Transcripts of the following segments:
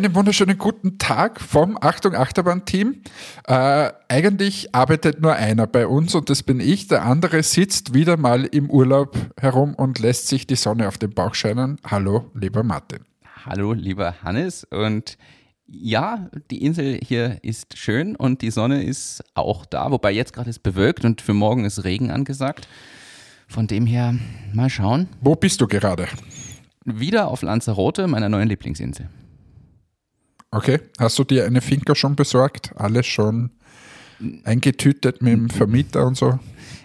Einen wunderschönen guten Tag vom Achtung Achterbahn-Team. Äh, eigentlich arbeitet nur einer bei uns und das bin ich. Der andere sitzt wieder mal im Urlaub herum und lässt sich die Sonne auf den Bauch scheinen. Hallo, lieber Martin. Hallo, lieber Hannes. Und ja, die Insel hier ist schön und die Sonne ist auch da, wobei jetzt gerade ist bewölkt und für morgen ist Regen angesagt. Von dem her, mal schauen. Wo bist du gerade? Wieder auf Lanzarote, meiner neuen Lieblingsinsel. Okay, hast du dir eine Finca schon besorgt? Alles schon eingetütet mit dem Vermieter und so?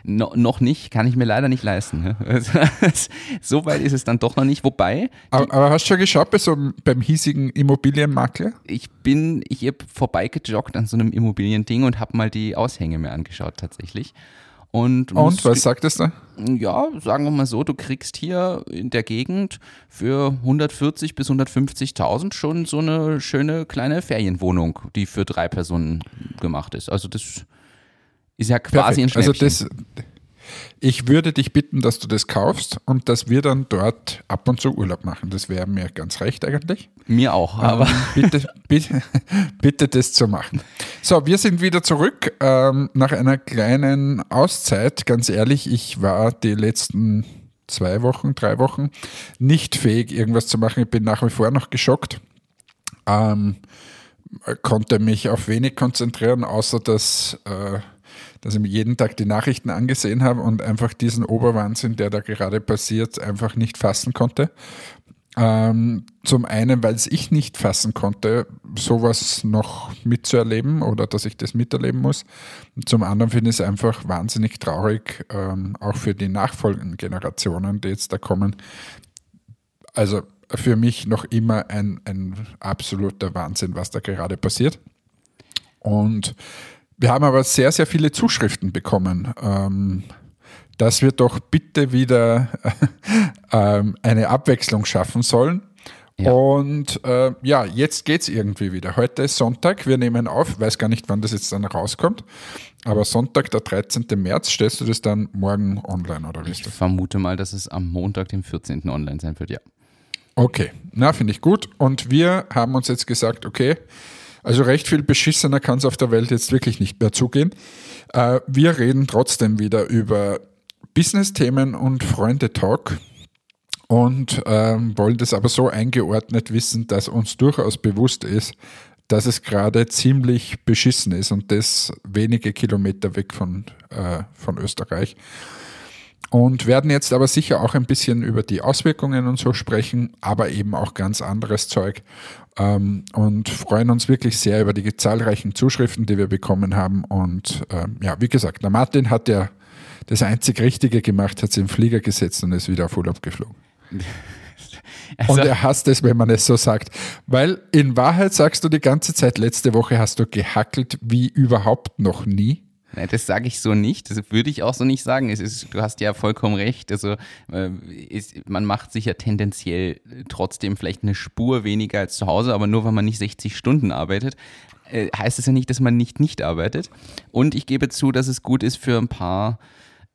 No, noch nicht, kann ich mir leider nicht leisten. Ne? so weit ist es dann doch noch nicht. Wobei. Aber, aber hast du schon geschaut bei so, beim hiesigen Immobilienmakler? Ich bin, ich habe vorbeigejoggt an so einem Immobiliending und habe mal die Aushänge mir angeschaut tatsächlich. Und, und was sagt es da? Ja, sagen wir mal so, du kriegst hier in der Gegend für 140 bis 150.000 schon so eine schöne kleine Ferienwohnung, die für drei Personen gemacht ist. Also das ist ja quasi Perfekt. ein Schnäppchen. Also das, ich würde dich bitten, dass du das kaufst und dass wir dann dort ab und zu Urlaub machen. Das wäre mir ganz recht eigentlich. Mir auch, aber. Ähm, bitte, bitte, bitte das zu machen. So, wir sind wieder zurück ähm, nach einer kleinen Auszeit. Ganz ehrlich, ich war die letzten zwei Wochen, drei Wochen nicht fähig, irgendwas zu machen. Ich bin nach wie vor noch geschockt. Ähm, konnte mich auf wenig konzentrieren, außer dass. Äh, dass ich mir jeden Tag die Nachrichten angesehen habe und einfach diesen Oberwahnsinn, der da gerade passiert, einfach nicht fassen konnte. Ähm, zum einen, weil es ich nicht fassen konnte, sowas noch mitzuerleben oder dass ich das miterleben muss. Und zum anderen finde ich es einfach wahnsinnig traurig, ähm, auch für die nachfolgenden Generationen, die jetzt da kommen. Also für mich noch immer ein, ein absoluter Wahnsinn, was da gerade passiert. Und wir haben aber sehr, sehr viele Zuschriften bekommen, ähm, dass wir doch bitte wieder ähm, eine Abwechslung schaffen sollen. Ja. Und äh, ja, jetzt geht es irgendwie wieder. Heute ist Sonntag, wir nehmen auf, weiß gar nicht, wann das jetzt dann rauskommt. Aber Sonntag, der 13. März, stellst du das dann morgen online oder wie ist das? Ich vermute mal, dass es am Montag, dem 14. online sein wird, ja. Okay, na, finde ich gut. Und wir haben uns jetzt gesagt, okay, also recht viel beschissener kann es auf der Welt jetzt wirklich nicht mehr zugehen. Äh, wir reden trotzdem wieder über Business-Themen und Freunde-Talk und ähm, wollen das aber so eingeordnet wissen, dass uns durchaus bewusst ist, dass es gerade ziemlich beschissen ist und das wenige Kilometer weg von, äh, von Österreich und werden jetzt aber sicher auch ein bisschen über die Auswirkungen und so sprechen, aber eben auch ganz anderes Zeug ähm, und freuen uns wirklich sehr über die zahlreichen Zuschriften, die wir bekommen haben. Und ähm, ja, wie gesagt, der Martin hat ja das einzig Richtige gemacht, hat sich im Flieger gesetzt und ist wieder auf Urlaub geflogen. Also, und er hasst es, wenn man es so sagt. Weil in Wahrheit sagst du die ganze Zeit, letzte Woche hast du gehackelt wie überhaupt noch nie. Das sage ich so nicht. Das würde ich auch so nicht sagen. Es ist, du hast ja vollkommen recht. Also äh, ist, man macht sich ja tendenziell trotzdem vielleicht eine Spur weniger als zu Hause, aber nur weil man nicht 60 Stunden arbeitet, äh, heißt es ja nicht, dass man nicht nicht arbeitet. Und ich gebe zu, dass es gut ist für ein paar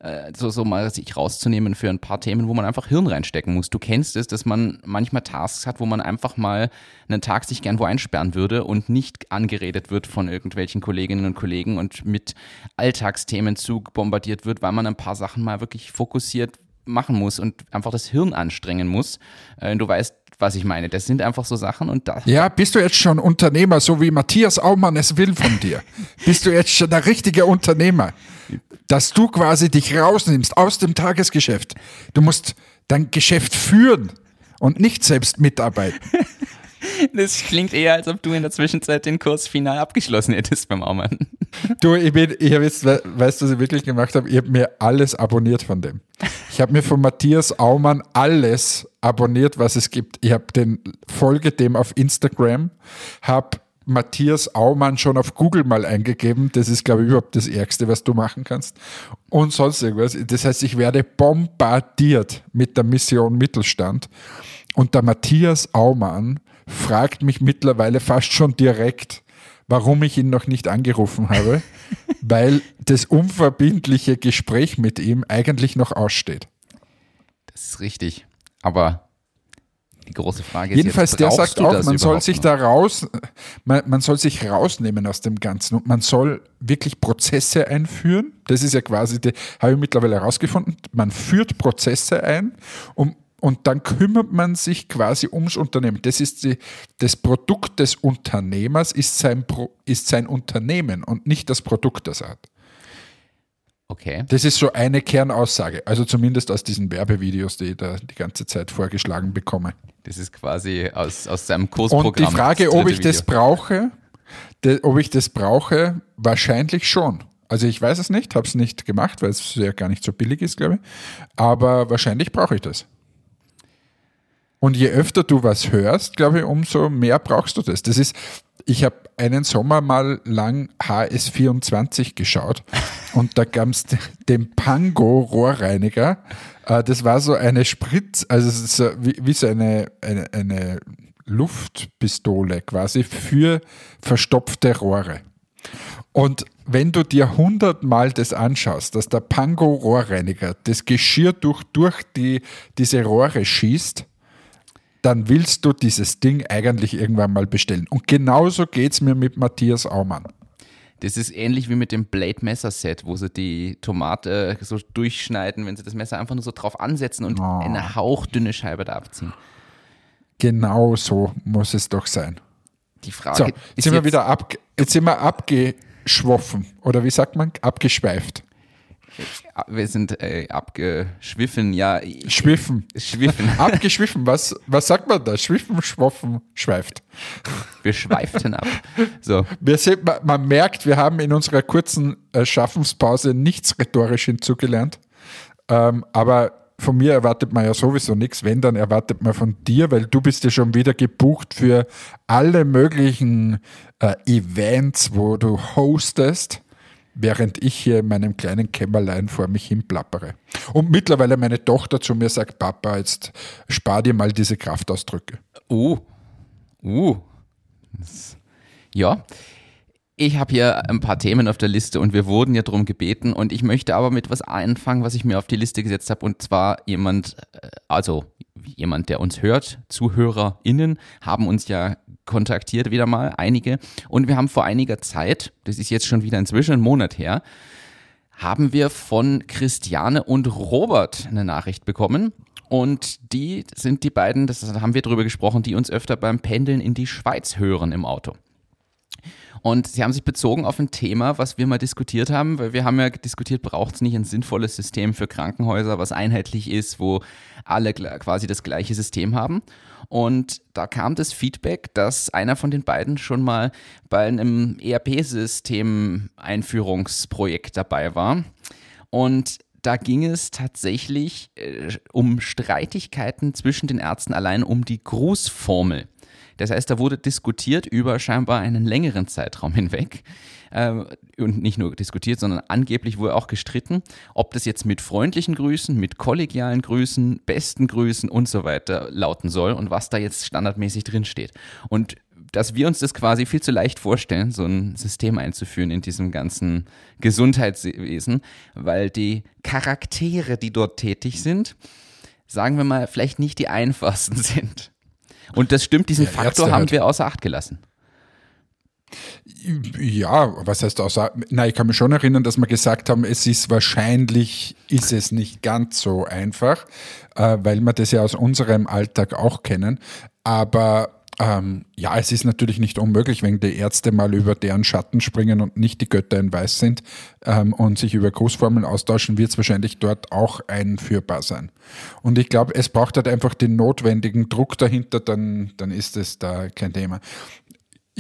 äh, so, so mal sich rauszunehmen für ein paar Themen, wo man einfach Hirn reinstecken muss. Du kennst es, dass man manchmal Tasks hat, wo man einfach mal einen Tag sich gern wo einsperren würde und nicht angeredet wird von irgendwelchen Kolleginnen und Kollegen und mit Alltagsthemen zu bombardiert wird, weil man ein paar Sachen mal wirklich fokussiert machen muss und einfach das Hirn anstrengen muss. Äh, du weißt, was ich meine. Das sind einfach so Sachen und da. Ja, bist du jetzt schon Unternehmer, so wie Matthias Aumann es will von dir? bist du jetzt schon der richtige Unternehmer? dass du quasi dich rausnimmst aus dem Tagesgeschäft. Du musst dein Geschäft führen und nicht selbst mitarbeiten. Das klingt eher, als ob du in der Zwischenzeit den Kurs final abgeschlossen hättest beim Aumann. Du, ich, ich habe jetzt, weißt du, was ich wirklich gemacht habe? Ich habe mir alles abonniert von dem. Ich habe mir von Matthias Aumann alles abonniert, was es gibt. Ich habe den, folge dem auf Instagram, habe Matthias Aumann schon auf Google mal eingegeben. Das ist, glaube ich, überhaupt das Ärgste, was du machen kannst. Und sonst irgendwas. Das heißt, ich werde bombardiert mit der Mission Mittelstand. Und der Matthias Aumann fragt mich mittlerweile fast schon direkt, warum ich ihn noch nicht angerufen habe, weil das unverbindliche Gespräch mit ihm eigentlich noch aussteht. Das ist richtig. Aber Die große Frage ist Jedenfalls, jetzt, der sagt auch, man soll sich noch? da raus, man, man soll sich rausnehmen aus dem Ganzen und man soll wirklich Prozesse einführen. Das ist ja quasi, die, habe ich mittlerweile herausgefunden, man führt Prozesse ein um, und dann kümmert man sich quasi ums Unternehmen. Das ist die, das Produkt des Unternehmers ist sein, Pro, ist sein Unternehmen und nicht das Produkt, das er hat. Okay. Das ist so eine Kernaussage, also zumindest aus diesen Werbevideos, die ich da die ganze Zeit vorgeschlagen bekomme. Das ist quasi aus, aus seinem Und Kursprogramm. die Frage, das ob ich das Video. brauche, de, ob ich das brauche, wahrscheinlich schon. Also ich weiß es nicht, habe es nicht gemacht, weil es ja gar nicht so billig ist, glaube ich. Aber wahrscheinlich brauche ich das. Und je öfter du was hörst, glaube ich, umso mehr brauchst du das. Das ist, ich habe einen Sommer mal lang HS24 geschaut und da gab es den Pango Rohrreiniger. Äh, Das war so eine Spritz, also wie, so eine, eine, eine Luftpistole quasi für verstopfte Rohre. Und wenn du dir hundertmal das anschaust, dass der Pango Rohrreiniger das Geschirr durch, durch die, diese Rohre schießt, dann willst du dieses Ding eigentlich irgendwann mal bestellen. Und genauso geht es mir mit Matthias Aumann. Das ist ähnlich wie mit dem Blade Messer Set, wo sie die Tomate so durchschneiden, wenn sie das Messer einfach nur so drauf ansetzen und Oh. eine hauchdünne Scheibe da abziehen. Genau so muss es doch sein. Die Frage So, ist jetzt sind wir jetzt, wieder ab, jetzt sind wir abgeschwoffen. Oder wie sagt man? Abgeschweift. Wir sind äh, abgeschwiffen, ja. Schwiffen. Schwiffen. Abgeschwiffen. Was, was sagt man da? Schwiffen, schwoffen, schweift. Wir schweiften ab. So, Wir sind, man, man merkt, wir haben in unserer kurzen äh, Schaffenspause nichts rhetorisch hinzugelernt. Ähm, aber von mir erwartet man ja sowieso nichts. Wenn, dann erwartet man von dir, weil du bist ja schon wieder gebucht für alle möglichen äh, Events, wo du hostest, während ich hier in meinem kleinen Kämmerlein vor mich hin plappere. Und mittlerweile meine Tochter zu mir sagt, Papa, jetzt spar dir mal diese Kraftausdrücke. uh, uh. Das- Ja, ich habe hier ein paar Themen auf der Liste und wir wurden ja darum gebeten und ich möchte aber mit was anfangen, was ich mir auf die Liste gesetzt habe und zwar jemand, äh, also jemand, der uns hört, ZuhörerInnen haben uns ja kontaktiert wieder mal, einige und wir haben vor einiger Zeit, das ist jetzt schon wieder inzwischen ein Monat her, haben wir von Christiane und Robert eine Nachricht bekommen. Und die sind die beiden, das haben wir drüber gesprochen, die uns öfter beim Pendeln in die Schweiz hören im Auto. Und sie haben sich bezogen auf ein Thema, was wir mal diskutiert haben, weil wir haben ja diskutiert, braucht es nicht ein sinnvolles System für Krankenhäuser, was einheitlich ist, wo alle quasi das gleiche System haben. Und da kam das Feedback, dass einer von den beiden schon mal bei einem ERP-System-Einführungsprojekt dabei war. Und da ging es tatsächlich äh, um Streitigkeiten zwischen den Ärzten allein um die Grußformel. Das heißt, da wurde diskutiert über scheinbar einen längeren Zeitraum hinweg. Äh, und nicht nur diskutiert, sondern angeblich wurde auch gestritten, ob das jetzt mit freundlichen Grüßen, mit kollegialen Grüßen, besten Grüßen und so weiter lauten soll und was da jetzt standardmäßig drinsteht. Und dass wir uns das quasi viel zu leicht vorstellen, so ein System einzuführen in diesem ganzen Gesundheitswesen, weil die Charaktere, die dort tätig sind, sagen wir mal, vielleicht nicht die einfachsten sind. Und das stimmt, diesen Ja, Faktor Ärzte haben halt. wir außer Acht gelassen. Ja, was heißt außer, na, ich kann mich schon erinnern, dass wir gesagt haben, es ist wahrscheinlich, ist es nicht ganz so einfach, äh, weil wir das ja aus unserem Alltag auch kennen. Aber ähm, ja, es ist natürlich nicht unmöglich, wenn die Ärzte mal über deren Schatten springen und nicht die Götter in Weiß sind ähm, und sich über Großformeln austauschen, wird es wahrscheinlich dort auch einführbar sein. Und ich glaube, es braucht halt einfach den notwendigen Druck dahinter, dann, dann ist es da kein Thema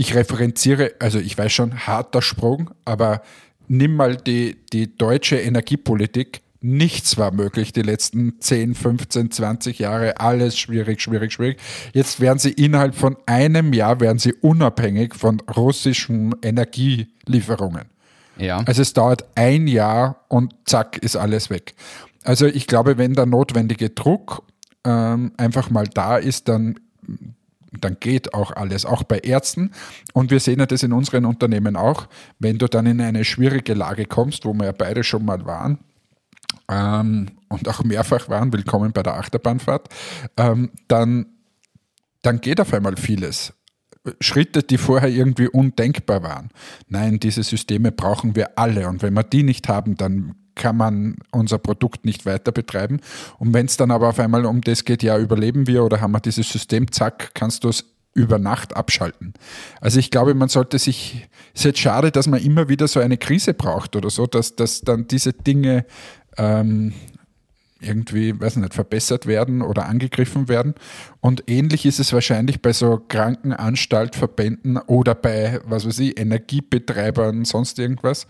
ich referenziere, also ich weiß schon, harter Sprung, aber nimm mal die, die deutsche Energiepolitik. Nichts war möglich die letzten 10, 15, 20 Jahre. Alles schwierig, schwierig, schwierig. Jetzt werden sie innerhalb von einem Jahr werden sie unabhängig von russischen Energielieferungen. Ja. Also es dauert ein Jahr und zack ist alles weg. Also ich glaube, wenn der notwendige Druck ähm, einfach mal da ist, dann dann geht auch alles, auch bei Ärzten. Und wir sehen ja das in unseren Unternehmen auch, wenn du dann in eine schwierige Lage kommst, wo wir ja beide schon mal waren ähm, und auch mehrfach waren, willkommen bei der Achterbahnfahrt, ähm, dann dann geht auf einmal vieles. Schritte, die vorher irgendwie undenkbar waren. Nein, diese Systeme brauchen wir alle und wenn wir die nicht haben, dann kann man unser Produkt nicht weiter betreiben. Und wenn es dann aber auf einmal um das geht, ja, überleben wir oder haben wir dieses System, zack, kannst du es über Nacht abschalten. Also ich glaube, man sollte sich, es ist jetzt schade, dass man immer wieder so eine Krise braucht oder so, dass, dass dann diese Dinge ähm, irgendwie, weiß nicht, verbessert werden oder angegriffen werden. Und ähnlich ist es wahrscheinlich bei so Krankenanstaltverbänden oder bei, was weiß ich, Energiebetreibern, sonst irgendwas.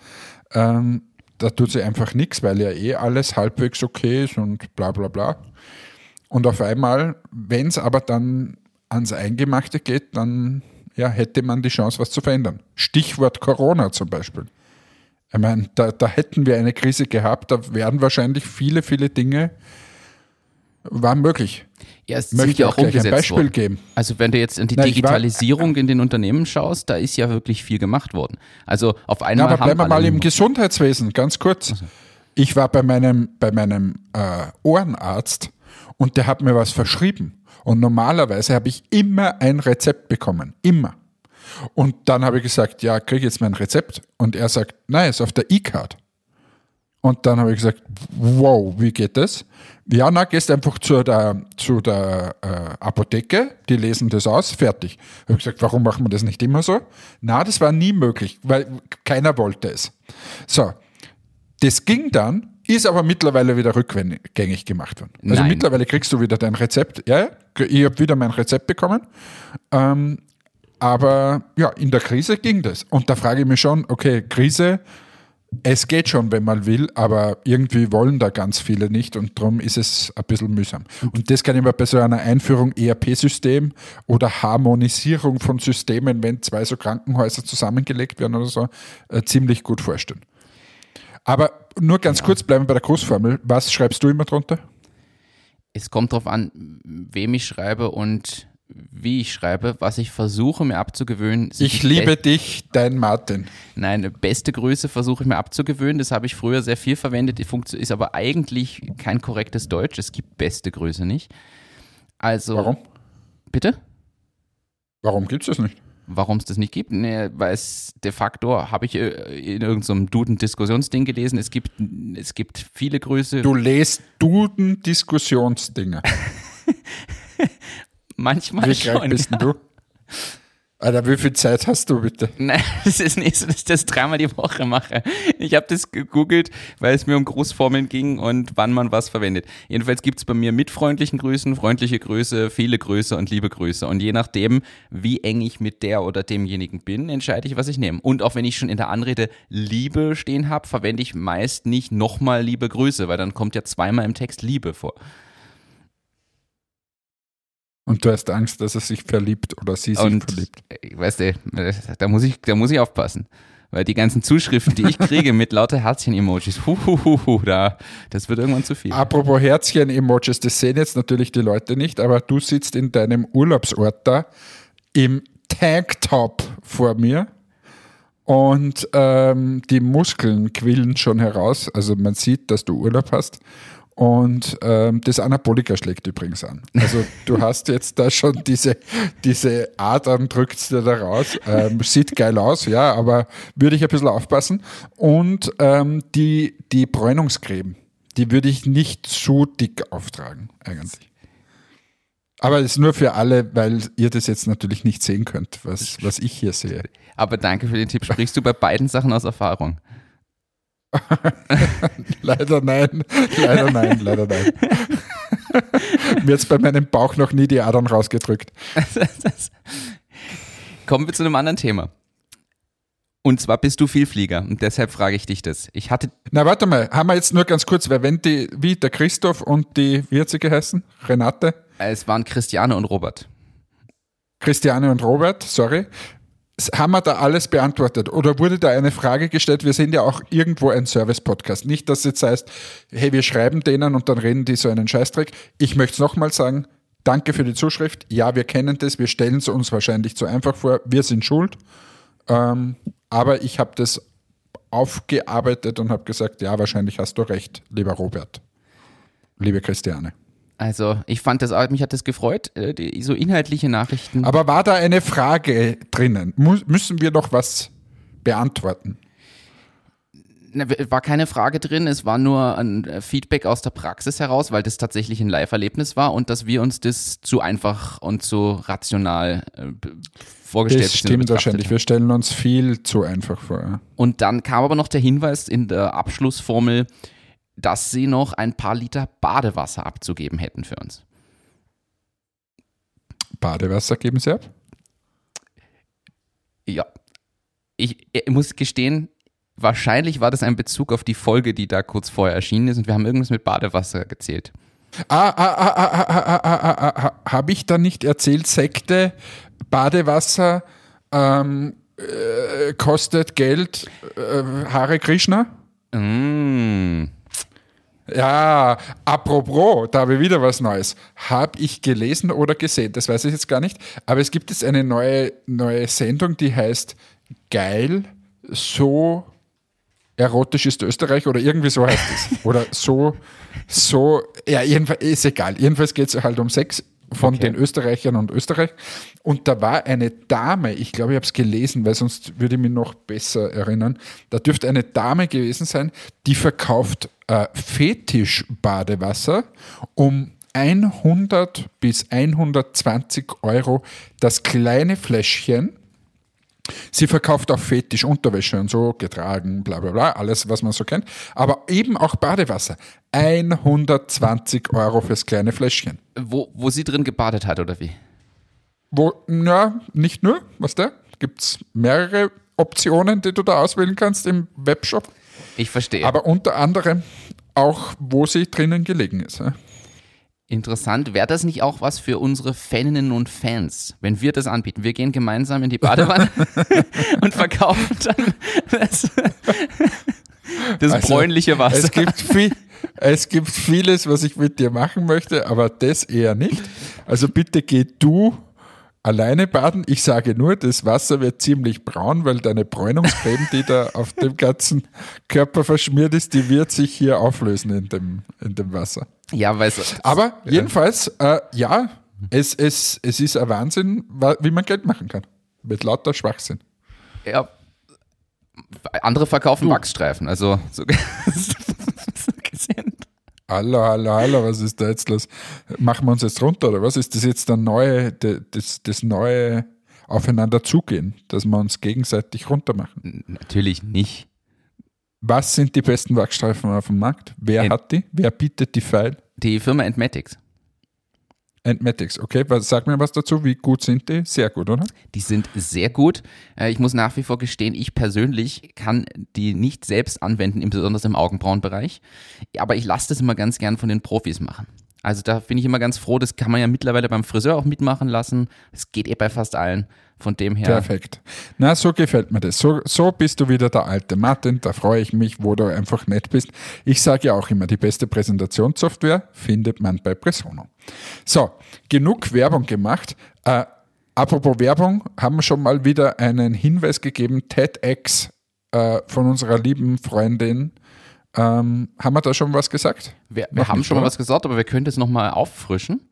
Ähm, da tut sie einfach nichts, weil ja eh alles halbwegs okay ist und bla bla bla. Und auf einmal, wenn es aber dann ans Eingemachte geht, dann ja, hätte man die Chance, was zu verändern. Stichwort Corona zum Beispiel. Ich meine, da, da hätten wir eine Krise gehabt, da wären wahrscheinlich viele, viele Dinge waren möglich. Ja, es Möchte ja auch auch gleich ein umgesetzt Beispiel worden. geben. Also wenn du jetzt in die Na, ich war- Digitalisierung in den Unternehmen schaust, da ist ja wirklich viel gemacht worden. Also auf einmal aber haben bleiben wir mal im Gesundheitswesen, ganz kurz. Ich war bei meinem, bei meinem äh, Ohrenarzt und der hat mir was verschrieben. Und normalerweise habe ich immer ein Rezept bekommen. Immer. Und dann habe ich gesagt, ja, kriege ich jetzt mein Rezept? Und er sagt, nein, ist auf der E-Card. Und dann habe ich gesagt, wow, wie geht das? Ja, na, gehst einfach zu der, zu der äh, Apotheke, die lesen das aus, fertig. Habe ich gesagt, warum machen wir das nicht immer so? Na, das war nie möglich, weil keiner wollte es. So, das ging dann, ist aber mittlerweile wieder rückgängig gemacht worden. Also Nein. mittlerweile kriegst du wieder dein Rezept. Ja, ja, ich habe wieder mein Rezept bekommen. Ähm, aber ja, in der Krise ging das. Und da frage ich mich schon, okay, Krise, es geht schon, wenn man will, aber irgendwie wollen da ganz viele nicht und darum ist es ein bisschen mühsam. Und das kann ich mir bei so einer Einführung ERP-System oder Harmonisierung von Systemen, wenn zwei so Krankenhäuser zusammengelegt werden oder so, äh, ziemlich gut vorstellen. Aber nur ganz kurz bleiben wir bei der Großformel. Was schreibst du immer drunter? Es kommt darauf an, wem ich schreibe und wie ich schreibe, was ich versuche mir abzugewöhnen. Ich liebe be- dich, dein Martin. Nein, beste Größe versuche ich mir abzugewöhnen. Das habe ich früher sehr viel verwendet. Die Funktion ist aber eigentlich kein korrektes Deutsch. Es gibt beste Größe nicht. Also, Warum? bitte? Warum gibt es das nicht? Warum es das nicht gibt? Nee, weil es de facto, habe ich äh, in irgendeinem Duden-Diskussionsding gelesen, es gibt, es gibt viele Größe. Du lest Duden-Diskussionsdinger. manchmal Wie krank schon. bist denn du? Alter, wie viel Zeit hast du bitte? Nein, das ist nicht so, dass ich das dreimal die Woche mache. Ich habe das gegoogelt, weil es mir um Großformeln ging und wann man was verwendet. Jedenfalls gibt es bei mir mit freundlichen Grüßen, freundliche Grüße, viele Grüße und liebe Grüße. Und je nachdem, wie eng ich mit der oder demjenigen bin, entscheide ich, was ich nehme. Und auch wenn ich schon in der Anrede Liebe stehen habe, verwende ich meist nicht nochmal liebe Grüße, weil dann kommt ja zweimal im Text Liebe vor. Und du hast Angst, dass er sich verliebt oder sie sich Und verliebt. äh, weißt du, da muss ich, da muss ich aufpassen. Weil die ganzen Zuschriften, die ich kriege mit lauter Herzchen-Emojis, da, das wird irgendwann zu viel. Apropos Herzchen-Emojis, das sehen jetzt natürlich die Leute nicht, aber du sitzt in deinem Urlaubsort da im Tanktop vor mir und ähm, die Muskeln quillen schon heraus. Also man sieht, dass du Urlaub hast. Und ähm, das Anabolika schlägt übrigens an. Also du hast jetzt da schon diese, diese Adern, drückt dir da raus. Ähm, sieht geil aus, ja, aber würde ich ein bisschen aufpassen. Und ähm, die, die Bräunungscreme, die würde ich nicht zu dick auftragen, eigentlich. Aber ist nur für alle, weil ihr das jetzt natürlich nicht sehen könnt, was, was ich hier sehe. Aber danke für den Tipp. Sprichst du bei beiden Sachen aus Erfahrung? Leider nein, leider nein, leider nein. Mir jetzt bei meinem Bauch noch nie die Adern rausgedrückt. Kommen wir zu einem anderen Thema. Und zwar bist du Vielflieger und deshalb frage ich dich das. Ich hatte, Na, warte mal, haben wir jetzt nur ganz kurz, weil wenn die, wie der Christoph und die, wie hat sie geheißen? Renate? es waren Christiane und Robert. Christiane und Robert, sorry. Haben wir da alles beantwortet? Oder wurde da eine Frage gestellt? Wir sind ja auch irgendwo ein Service-Podcast. Nicht, dass es jetzt heißt, hey, wir schreiben denen und dann reden die so einen Scheißdreck. Ich möchte es nochmal sagen. Danke für die Zuschrift. Ja, wir kennen das. Wir stellen es uns wahrscheinlich zu einfach vor. Wir sind schuld. Ähm, aber ich habe das aufgearbeitet und habe gesagt, ja, wahrscheinlich hast du recht, lieber Robert. Liebe Christiane. Also ich fand das, mich hat das gefreut, äh, die, so inhaltliche Nachrichten. Aber war da eine Frage drinnen? Mu müssen wir noch was beantworten? War keine Frage drin, es war nur ein äh, Feedback aus der Praxis heraus, weil das tatsächlich ein Live-Erlebnis war und dass wir uns das zu einfach und zu rational äh, vorgestellt Das bzw. stimmt wahrscheinlich. haben. Wir stellen uns viel zu einfach vor. Und dann kam aber noch der Hinweis in der Abschlussformel, dass sie noch ein paar Liter Badewasser abzugeben hätten für uns. Badewasser geben Sie ab? Ja. Ich, ich muss gestehen, wahrscheinlich war das ein Bezug auf die Folge, die da kurz vorher erschienen ist und wir haben irgendwas mit Badewasser gezählt. Ah, ah, ah, ah, ah, ah, ah, ah, ah, ah, habe ich da nicht erzählt, Sekte, Badewasser ähm, äh, kostet Geld, äh, Hare Krishna? Mm. Ja, apropos, da habe ich wieder was Neues. Habe ich gelesen oder gesehen, das weiß ich jetzt gar nicht, aber es gibt jetzt eine neue, neue Sendung, die heißt Geil, so erotisch ist Österreich oder irgendwie so heißt es. Oder so, so, ja, jedenfalls ist egal. Jedenfalls geht es halt um Sex von Okay. den Österreichern und Österreich. Und da war eine Dame, ich glaube, ich habe es gelesen, weil sonst würde ich mich noch besser erinnern. Da dürfte eine Dame gewesen sein, die verkauft äh, Fetisch-Badewasser um 100 bis 120 Euro das kleine Fläschchen. Sie verkauft auch Fetisch-Unterwäsche und so, getragen, bla bla bla, alles, was man so kennt. Aber eben auch Badewasser. 120 Euro fürs kleine Fläschchen. Wo, wo sie drin gebadet hat, oder wie? Wo, ja, nicht nur, was da? Gibt es mehrere Optionen, die du da auswählen kannst im Webshop. Ich verstehe. Aber unter anderem auch, wo sie drinnen gelegen ist. ja. Interessant. Wäre das nicht auch was für unsere Faninnen und Fans, wenn wir das anbieten? Wir gehen gemeinsam in die Badewanne und verkaufen dann das, das Also, bräunliche Wasser. Es gibt, viel, es gibt vieles, was ich mit dir machen möchte, aber das eher nicht. Also bitte geh du alleine baden. Ich sage nur, das Wasser wird ziemlich braun, weil deine Bräunungscreme, die da auf dem ganzen Körper verschmiert ist, die wird sich hier auflösen in dem, in dem Wasser. ja, weil es, Aber jedenfalls, äh, ja, es, es, es ist ein Wahnsinn, wa- wie man Geld machen kann. Mit lauter Schwachsinn. ja, andere verkaufen Wachsstreifen. Also so. Hallo, hallo, hallo, was ist da jetzt los? Machen wir uns jetzt runter oder was? Ist das jetzt der neue, das, das neue Aufeinander zugehen, dass wir uns gegenseitig runter machen? Natürlich nicht. Was sind die besten Wachstreifen auf dem Markt? Wer Ent- hat die? Wer bietet die File? Die Firma Entmatics. Entmatics, okay. Was, sag mir was dazu. Wie gut sind die? Sehr gut, oder? Die sind sehr gut. Äh, Ich muss nach wie vor gestehen, ich persönlich kann die nicht selbst anwenden, besonders im Augenbrauenbereich. Aber ich lasse das immer ganz gern von den Profis machen. Also da bin ich immer ganz froh, das kann man ja mittlerweile beim Friseur auch mitmachen lassen. Das geht eh bei fast allen. Von dem her. Perfekt. Na, so gefällt mir das. So, so bist du wieder der alte Martin. Da freue ich mich, wo du einfach nett bist. Ich sage ja auch immer, die beste Präsentationssoftware findet man bei Presono. So, genug Werbung gemacht. Äh, apropos Werbung, haben wir schon mal wieder einen Hinweis gegeben. TEDx äh, von unserer lieben Freundin. Ähm, haben wir da schon was gesagt? Wir, wir haben schon mal was gesagt, aber wir können das nochmal auffrischen.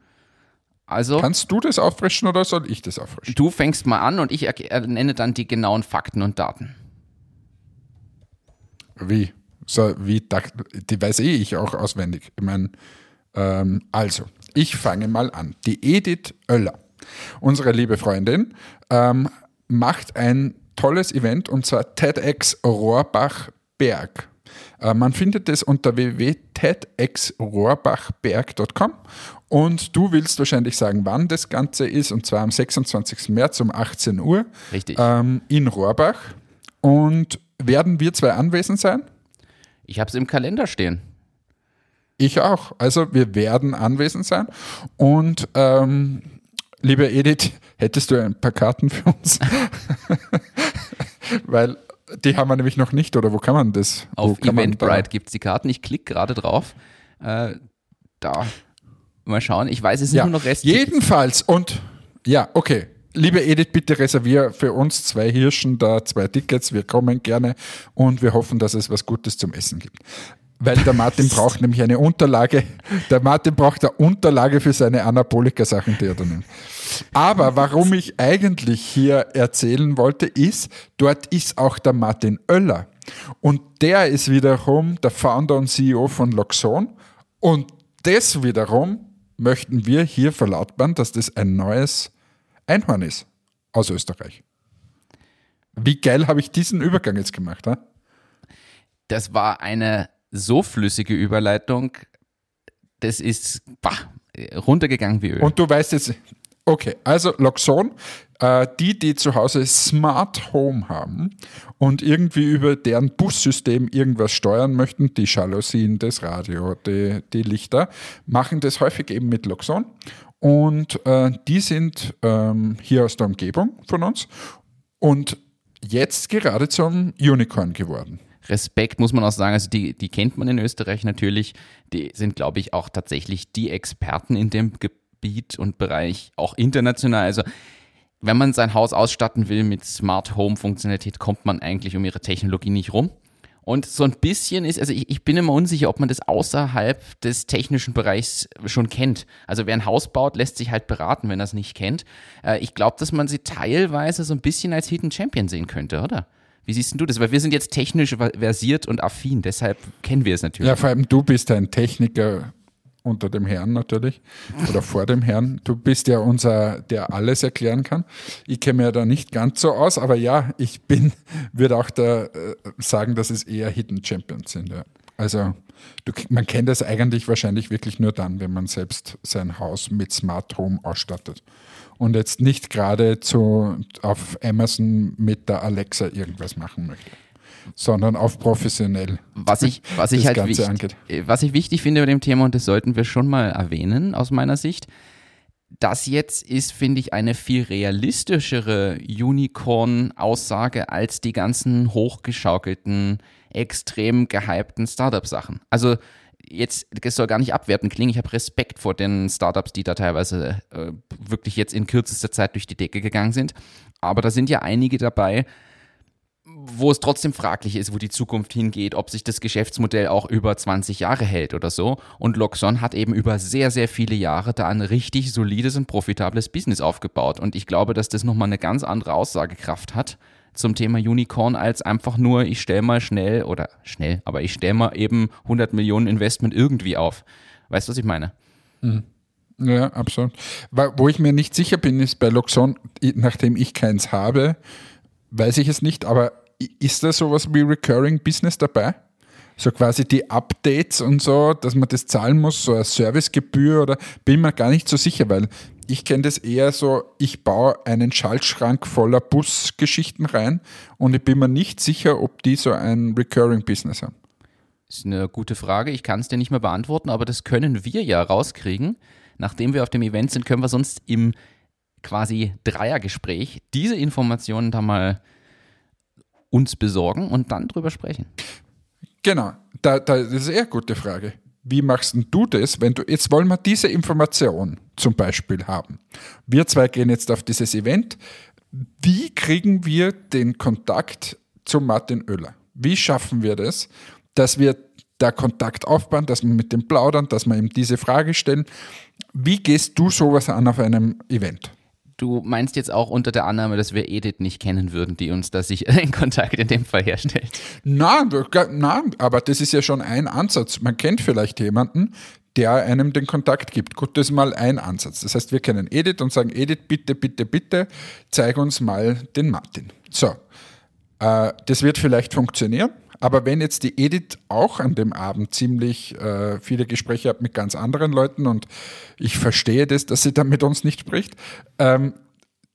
Also, Kannst du das auffrischen oder soll ich das auffrischen? du fängst mal an und ich nenne dann die genauen Fakten und Daten. Wie? So, wie, die weiß eh ich auch auswendig. Ich meine, ähm, also, ich fange mal an. Die Edith Oeller, unsere liebe Freundin, ähm, macht ein tolles Event und zwar TEDx Rohrbachberg. Äh, man findet es unter www.tedxrohrbachberg.com und du willst wahrscheinlich sagen, wann das Ganze ist und zwar am 26. März um 18 Uhr Richtig. ähm, in Rohrbach. Und werden wir zwei anwesend sein? Ich habe es im Kalender stehen. Ich auch. Also wir werden anwesend sein. Und ähm, liebe Edith, hättest du ein paar Karten für uns? Weil die haben wir nämlich noch nicht, oder wo kann man das? Auf Eventbrite gibt es die Karten. Ich klicke gerade drauf. Äh, da. Mal schauen. Ich weiß, es sind Ja, nur noch Rest. jedenfalls. Und ja, okay. Liebe Edith, bitte reservier für uns zwei Hirschen da zwei Tickets. Wir kommen gerne und wir hoffen, dass es was Gutes zum Essen gibt. weil der Martin braucht nämlich eine Unterlage. Der Martin braucht eine Unterlage für seine Anabolika-Sachen, die er da nimmt. Aber warum ich eigentlich hier erzählen wollte, ist, dort ist auch der Martin Oeller. Und der ist wiederum der Founder und CEO von Loxon. Und das wiederum möchten wir hier verlautbaren, dass das ein neues Einhorn ist aus Österreich. Wie geil habe ich diesen Übergang jetzt gemacht? Ha? Das war eine so flüssige Überleitung. Das ist bah, runtergegangen wie Öl. Und du weißt jetzt, okay, also Loxon, äh, die, die zu Hause Smart Home haben und irgendwie über deren Bussystem irgendwas steuern möchten, die Jalousien, das Radio, die, die Lichter, machen das häufig eben mit Loxon. Und äh, die sind ähm, hier aus der Umgebung von uns und jetzt gerade zum Unicorn geworden. Respekt muss man auch sagen, also die, die kennt man in Österreich natürlich. Die sind, glaube ich, auch tatsächlich die Experten in dem Gebiet und Bereich, auch international. Also wenn man sein Haus ausstatten will mit Smart Home Funktionalität, kommt man eigentlich um ihre Technologie nicht rum. Und so ein bisschen ist, also ich, ich, bin immer unsicher, ob man das außerhalb des technischen Bereichs schon kennt. Also wer ein Haus baut, lässt sich halt beraten, wenn er es nicht kennt. Äh, ich glaube, dass man sie teilweise so ein bisschen als Hidden Champion sehen könnte, oder? Wie siehst du das? Weil wir sind jetzt technisch versiert und affin, deshalb kennen wir es natürlich. Ja, vor allem du bist ein Techniker unter dem Herrn natürlich oder vor dem Herrn. Du bist ja unser, der alles erklären kann. Ich kenne mir ja da nicht ganz so aus, aber ja, ich bin, würde auch da äh, sagen, dass es eher Hidden Champions sind. Ja. Also du, man kennt das eigentlich wahrscheinlich wirklich nur dann, wenn man selbst sein Haus mit Smart Home ausstattet und jetzt nicht gerade auf Amazon mit der Alexa irgendwas machen möchte sondern auf professionell. Was ich, was ich halt wichtig, angeht. was ich wichtig finde bei dem Thema, und das sollten wir schon mal erwähnen aus meiner Sicht, das jetzt ist, finde ich, eine viel realistischere Unicorn-Aussage als die ganzen hochgeschaukelten, extrem gehypten Startup-Sachen. Also jetzt, das soll gar nicht abwerten klingen, ich habe Respekt vor den Startups, die da teilweise äh, wirklich jetzt in kürzester Zeit durch die Decke gegangen sind. Aber da sind ja einige dabei, wo es trotzdem fraglich ist, wo die Zukunft hingeht, ob sich das Geschäftsmodell auch über 20 Jahre hält oder so. Und Loxon hat eben über sehr, sehr viele Jahre da ein richtig solides und profitables Business aufgebaut. Und ich glaube, dass das nochmal eine ganz andere Aussagekraft hat zum Thema Unicorn als einfach nur, ich stelle mal schnell oder schnell, aber ich stelle mal eben 100 Millionen Investment irgendwie auf. Weißt du, was ich meine? Mhm. Ja, absolut. Wo ich mir nicht sicher bin, ist bei Loxon, nachdem ich keins habe, weiß ich es nicht, aber ist da sowas wie Recurring Business dabei? So quasi die Updates und so, dass man das zahlen muss, so eine Servicegebühr oder bin mir gar nicht so sicher, weil ich kenne das eher so, ich baue einen Schaltschrank voller Busgeschichten rein und ich bin mir nicht sicher, ob die so ein Recurring Business haben. Das ist eine gute Frage. Ich kann es dir nicht mehr beantworten, aber das können wir ja rauskriegen. Nachdem wir auf dem Event sind, können wir sonst im quasi Dreiergespräch diese Informationen da mal uns besorgen und dann drüber sprechen. Genau, da, da, das ist eine eher gute Frage wie machst du das, wenn du, jetzt wollen wir diese Information zum Beispiel haben. Wir zwei gehen jetzt auf dieses Event. Wie kriegen wir den Kontakt zu Martin Oeller? Wie schaffen wir das, dass wir da Kontakt aufbauen, dass wir mit dem plaudern, dass wir ihm diese Frage stellen? Wie gehst du sowas an auf einem Event? Du meinst jetzt auch unter der Annahme, dass wir Edith nicht kennen würden, die uns da sich in Kontakt in dem Fall herstellt. Nein, nein, aber das ist ja schon ein Ansatz. Man kennt vielleicht jemanden, der einem den Kontakt gibt. Gut, das ist mal ein Ansatz. Das heißt, wir kennen Edith und sagen, Edith, bitte, bitte, bitte, zeig uns mal den Martin. So, äh, das wird vielleicht funktionieren. Aber wenn jetzt die Edith auch an dem Abend ziemlich äh, viele Gespräche hat mit ganz anderen Leuten und ich verstehe das, dass sie dann mit uns nicht spricht, ähm,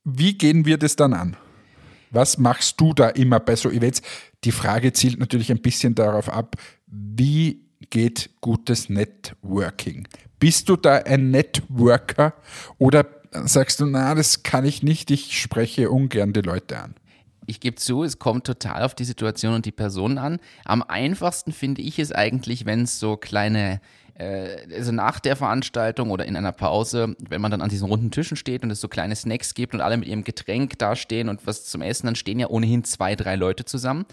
wie gehen wir das dann an? Was machst du da immer bei so Events? Die Frage zielt natürlich ein bisschen darauf ab, wie geht gutes Networking? Bist du da ein Networker oder sagst du, na, das kann ich nicht, ich spreche ungern die Leute an? Ich gebe zu, es kommt total auf die Situation und die Person an. Am einfachsten finde ich es eigentlich, wenn es so kleine, äh, also nach der Veranstaltung oder in einer Pause, wenn man dann an diesen runden Tischen steht und es so kleine Snacks gibt und alle mit ihrem Getränk dastehen und was zum Essen, dann stehen ja ohnehin zwei, drei Leute zusammen.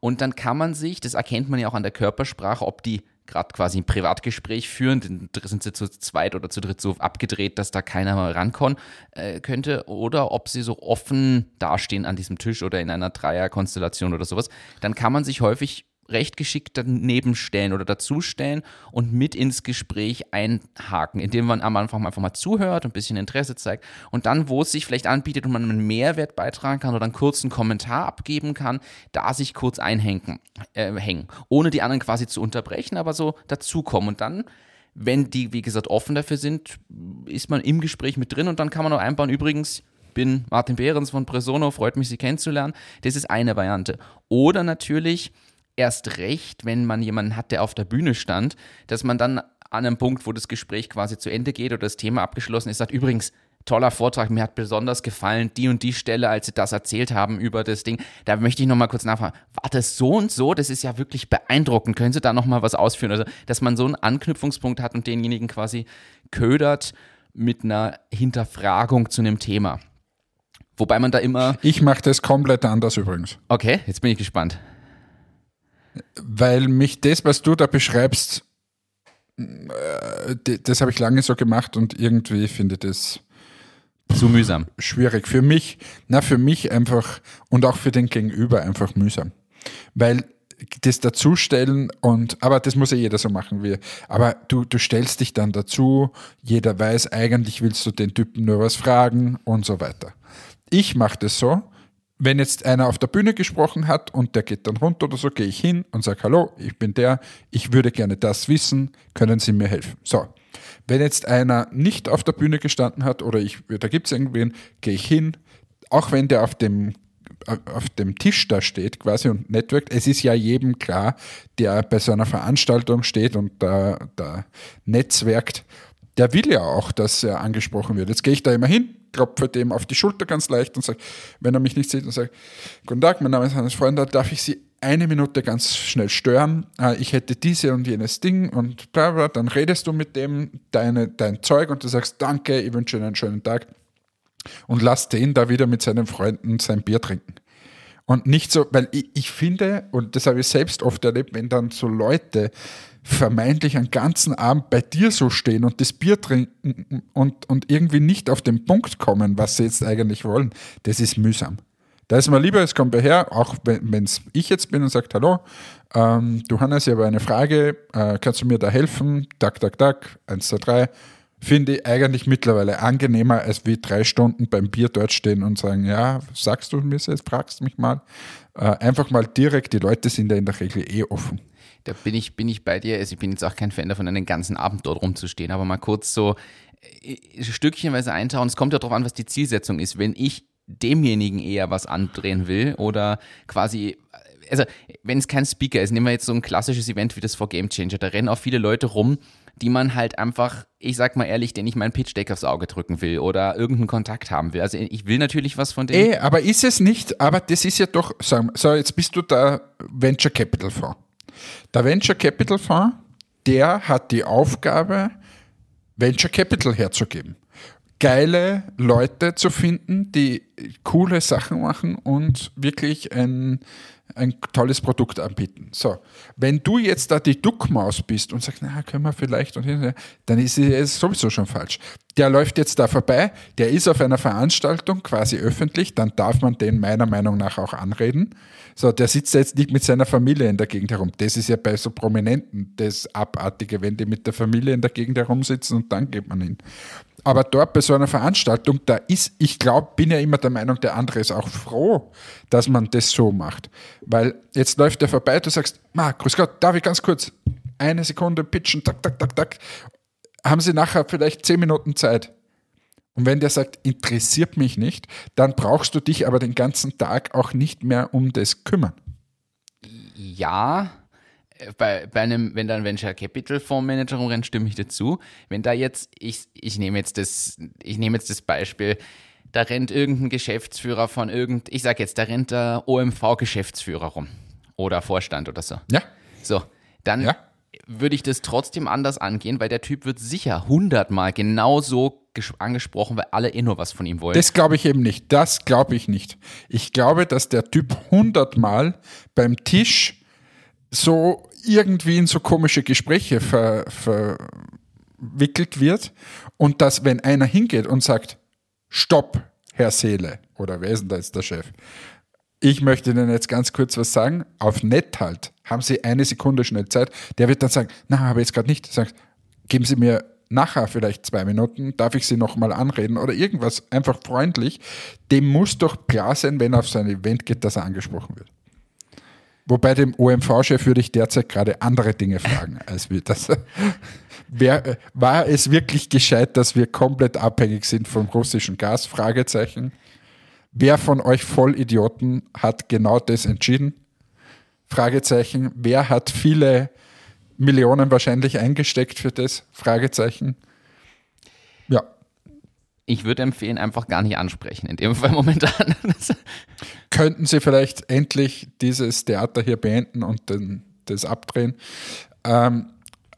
Und dann kann man sich, das erkennt man ja auch an der Körpersprache, ob die gerade quasi ein Privatgespräch führen, sind sie zu zweit oder zu dritt so abgedreht, dass da keiner mal rankommen äh, könnte, oder ob sie so offen dastehen an diesem Tisch oder in einer Dreierkonstellation oder sowas, dann kann man sich häufig recht geschickt daneben stellen oder dazustellen und mit ins Gespräch einhaken, indem man am Anfang einfach mal zuhört und ein bisschen Interesse zeigt und dann, wo es sich vielleicht anbietet und man einen Mehrwert beitragen kann oder einen kurzen Kommentar abgeben kann, da sich kurz einhängen, äh, hängen, ohne die anderen quasi zu unterbrechen, aber so dazukommen und dann wenn die, wie gesagt, offen dafür sind, ist man im Gespräch mit drin und dann kann man auch einbauen, übrigens, bin Martin Behrens von Presono, freut mich, Sie kennenzulernen. Das ist eine Variante. Oder natürlich erst recht, wenn man jemanden hat, der auf der Bühne stand, dass man dann an einem Punkt, wo das Gespräch quasi zu Ende geht oder das Thema abgeschlossen ist, sagt, übrigens, toller Vortrag, mir hat besonders gefallen, die und die Stelle, als Sie das erzählt haben über das Ding. Da möchte ich nochmal kurz nachfragen, war das so und so? Das ist ja wirklich beeindruckend. Können Sie da nochmal was ausführen? Also, dass man so einen Anknüpfungspunkt hat und denjenigen quasi ködert mit einer Hinterfragung zu einem Thema. Wobei man da immer. Ich mache das komplett anders übrigens. Okay, jetzt bin ich gespannt weil mich das, was du da beschreibst, äh, das habe ich lange so gemacht und irgendwie finde ich das zu mühsam. Schwierig. Für mich, na, für mich einfach und auch für den Gegenüber einfach mühsam. Weil das dazustellen und, aber das muss ja jeder so machen wie, aber du, du stellst dich dann dazu, jeder weiß, eigentlich willst du den Typen nur was fragen und so weiter. Ich mache das so, wenn jetzt einer auf der Bühne gesprochen hat und der geht dann runter oder so, gehe ich hin und sage, hallo, ich bin der, ich würde gerne das wissen, können Sie mir helfen? So. Wenn jetzt einer nicht auf der Bühne gestanden hat oder ich, da gibt es irgendwen, gehe ich hin, auch wenn der auf dem, auf dem Tisch da steht quasi und networkt, es ist ja jedem klar, der bei so einer Veranstaltung steht und da, da netzwerkt, der will ja auch, dass er angesprochen wird. Jetzt gehe ich da immer hin, klopfe dem auf die Schulter ganz leicht und sage, wenn er mich nicht sieht, und sage, guten Tag, mein Name ist Hannes Freund, darf ich Sie eine Minute ganz schnell stören? Äh, ich hätte diese und jenes Ding und bla bla, dann redest du mit dem deine, dein Zeug und du sagst, danke, ich wünsche Ihnen einen schönen Tag und lass den da wieder mit seinen Freunden sein Bier trinken. Und nicht so, weil ich, ich finde, und das habe ich selbst oft erlebt, wenn dann so Leute vermeintlich einen ganzen Abend bei dir so stehen und das Bier trinken und, und irgendwie nicht auf den Punkt kommen, was sie jetzt eigentlich wollen, das ist mühsam. Da ist mir lieber, es kommt daher, auch wenn es ich jetzt bin und sagt, hallo, ähm, du Hannes, ich habe eine Frage, äh, kannst du mir da helfen? Tak, tak, tak, eins, zwei, drei. Finde ich eigentlich mittlerweile angenehmer, als wie drei Stunden beim Bier dort stehen und sagen, ja, sagst du mir jetzt, fragst mich mal. Äh, einfach mal direkt, die Leute sind ja in der Regel eh offen da bin ich, bin ich bei dir. Also ich bin jetzt auch kein Fan davon, einen ganzen Abend dort rumzustehen, aber mal kurz so äh, stückchenweise eintauchen. Es kommt ja darauf an, was die Zielsetzung ist. Wenn ich demjenigen eher was andrehen will oder quasi also wenn es kein Speaker ist, nehmen wir jetzt so ein klassisches Event wie das vor Game Changer, da rennen auch viele Leute rum, die man halt einfach, ich sag mal ehrlich, denen ich meinen Pitch Deck aufs Auge drücken will oder irgendeinen Kontakt haben will. Also ich will natürlich was von denen. Ey, aber ist es nicht, aber das ist ja doch, so, jetzt bist du der Venture Capital Fonds. Der Venture Capital Fonds, der hat die Aufgabe, Venture Capital herzugeben. Geile Leute zu finden, die coole Sachen machen und wirklich ein, ein tolles Produkt anbieten. So, wenn du jetzt da die Duckmaus bist und sagst, na, können wir vielleicht, und dann ist es sowieso schon falsch. Der läuft jetzt da vorbei, der ist auf einer Veranstaltung quasi öffentlich, dann darf man den meiner Meinung nach auch anreden. So, der sitzt jetzt nicht mit seiner Familie in der Gegend herum. Das ist ja bei so Prominenten das Abartige, wenn die mit der Familie in der Gegend herumsitzen und dann geht man hin. Aber dort bei so einer Veranstaltung, da ist, ich glaube, bin ja immer der Meinung, der andere ist auch froh, dass man das so macht. Weil jetzt läuft der vorbei, du sagst, Ma, grüß Gott, darf ich ganz kurz eine Sekunde pitchen, tak, tak, tak, tak. Haben Sie nachher vielleicht zehn Minuten Zeit? Und wenn der sagt, interessiert mich nicht, dann brauchst du dich aber den ganzen Tag auch nicht mehr um das kümmern. Ja, bei, bei einem, wenn da ein Venture Capital Fondsmanager rumrennt, stimme ich dazu. Wenn da jetzt, ich, ich nehme jetzt das, ich nehme jetzt das Beispiel, da rennt irgendein Geschäftsführer von irgend, ich sag jetzt, da rennt der OMV-Geschäftsführer rum. Oder Vorstand oder so. Ja. So, dann ja. Würde ich das trotzdem anders angehen, weil der Typ wird sicher hundertmal genauso angesprochen, weil alle eh nur was von ihm wollen. Das glaube ich eben nicht. Das glaube ich nicht. Ich glaube, dass der Typ hundertmal beim Tisch so irgendwie in so komische Gespräche ver, verwickelt wird und dass, wenn einer hingeht und sagt, Stopp, Herr Seele, oder wer ist denn da jetzt der Chef? Ich möchte Ihnen jetzt ganz kurz was sagen. Auf nett halt haben Sie eine Sekunde schnell Zeit. Der wird dann sagen, na, habe ich jetzt gerade nicht. Sagt, geben Sie mir nachher vielleicht zwei Minuten, darf ich Sie nochmal anreden oder irgendwas, einfach freundlich. Dem muss doch klar sein, wenn er auf sein Event geht, dass er angesprochen wird. Wobei dem OMV-Chef würde ich derzeit gerade andere Dinge fragen, als wir das. Wer, war es wirklich gescheit, dass wir komplett abhängig sind vom russischen Gas? Fragezeichen. Wer von euch Vollidioten hat genau das entschieden? Fragezeichen. Wer hat viele Millionen wahrscheinlich eingesteckt für das? Fragezeichen. Ja. Ich würde empfehlen, einfach gar nicht ansprechen, in dem Fall momentan. Könnten Sie vielleicht endlich dieses Theater hier beenden und den, das abdrehen? Ähm,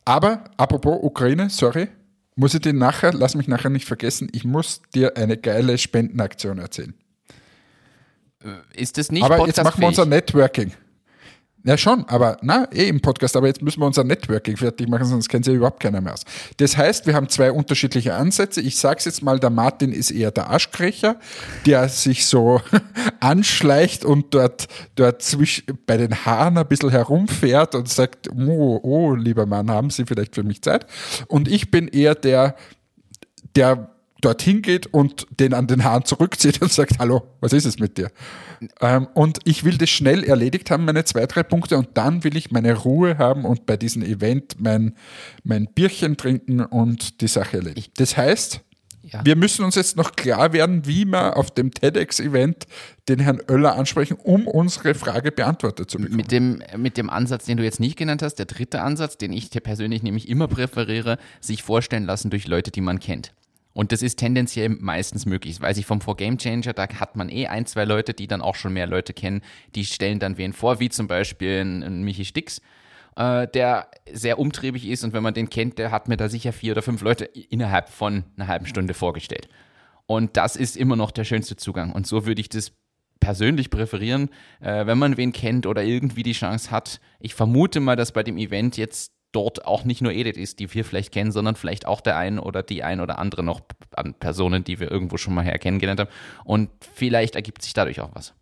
aber apropos Ukraine, sorry, muss ich dir nachher, lass mich nachher nicht vergessen, ich muss dir eine geile Spendenaktion erzählen. Ist das nicht Aber jetzt machen wir unser Networking. Ja, schon, aber na, eh im Podcast, aber jetzt müssen wir unser Networking fertig machen, sonst kennt sie ja überhaupt keiner mehr aus. Das heißt, wir haben zwei unterschiedliche Ansätze. Ich sag's jetzt mal, der Martin ist eher der Aschkrecher, der sich so anschleicht und dort, dort zwisch, bei den Haaren ein bisschen herumfährt und sagt, oh, oh, lieber Mann, haben Sie vielleicht für mich Zeit? Und ich bin eher der, der dorthin geht und den an den Haaren zurückzieht und sagt, hallo, was ist es mit dir? Ähm, und ich will das schnell erledigt haben, meine zwei, drei Punkte, und dann will ich meine Ruhe haben und bei diesem Event mein, mein Bierchen trinken und die Sache erledigen. Das heißt, ja. wir müssen uns jetzt noch klar werden, wie wir auf dem TEDx-Event den Herrn Oeller ansprechen, um unsere Frage beantwortet zu bekommen. Mit dem, mit dem Ansatz, den du jetzt nicht genannt hast, der dritte Ansatz, den ich dir persönlich nämlich immer präferiere, sich vorstellen lassen durch Leute, die man kennt. Und das ist tendenziell meistens möglich. Das weiß ich vom For Game Changer, da hat man eh ein, zwei Leute, die dann auch schon mehr Leute kennen, die stellen dann wen vor, wie zum Beispiel ein Michi Stix, äh, der sehr umtriebig ist und wenn man den kennt, der hat mir da sicher vier oder fünf Leute innerhalb von einer halben Stunde vorgestellt. Und das ist immer noch der schönste Zugang. Und so würde ich das persönlich präferieren, äh, wenn man wen kennt oder irgendwie die Chance hat. Ich vermute mal, dass bei dem Event jetzt dort auch nicht nur Edith ist, die wir vielleicht kennen, sondern vielleicht auch der ein oder die ein oder andere noch an Personen, die wir irgendwo schon mal her kennengelernt haben. Und vielleicht ergibt sich dadurch auch was.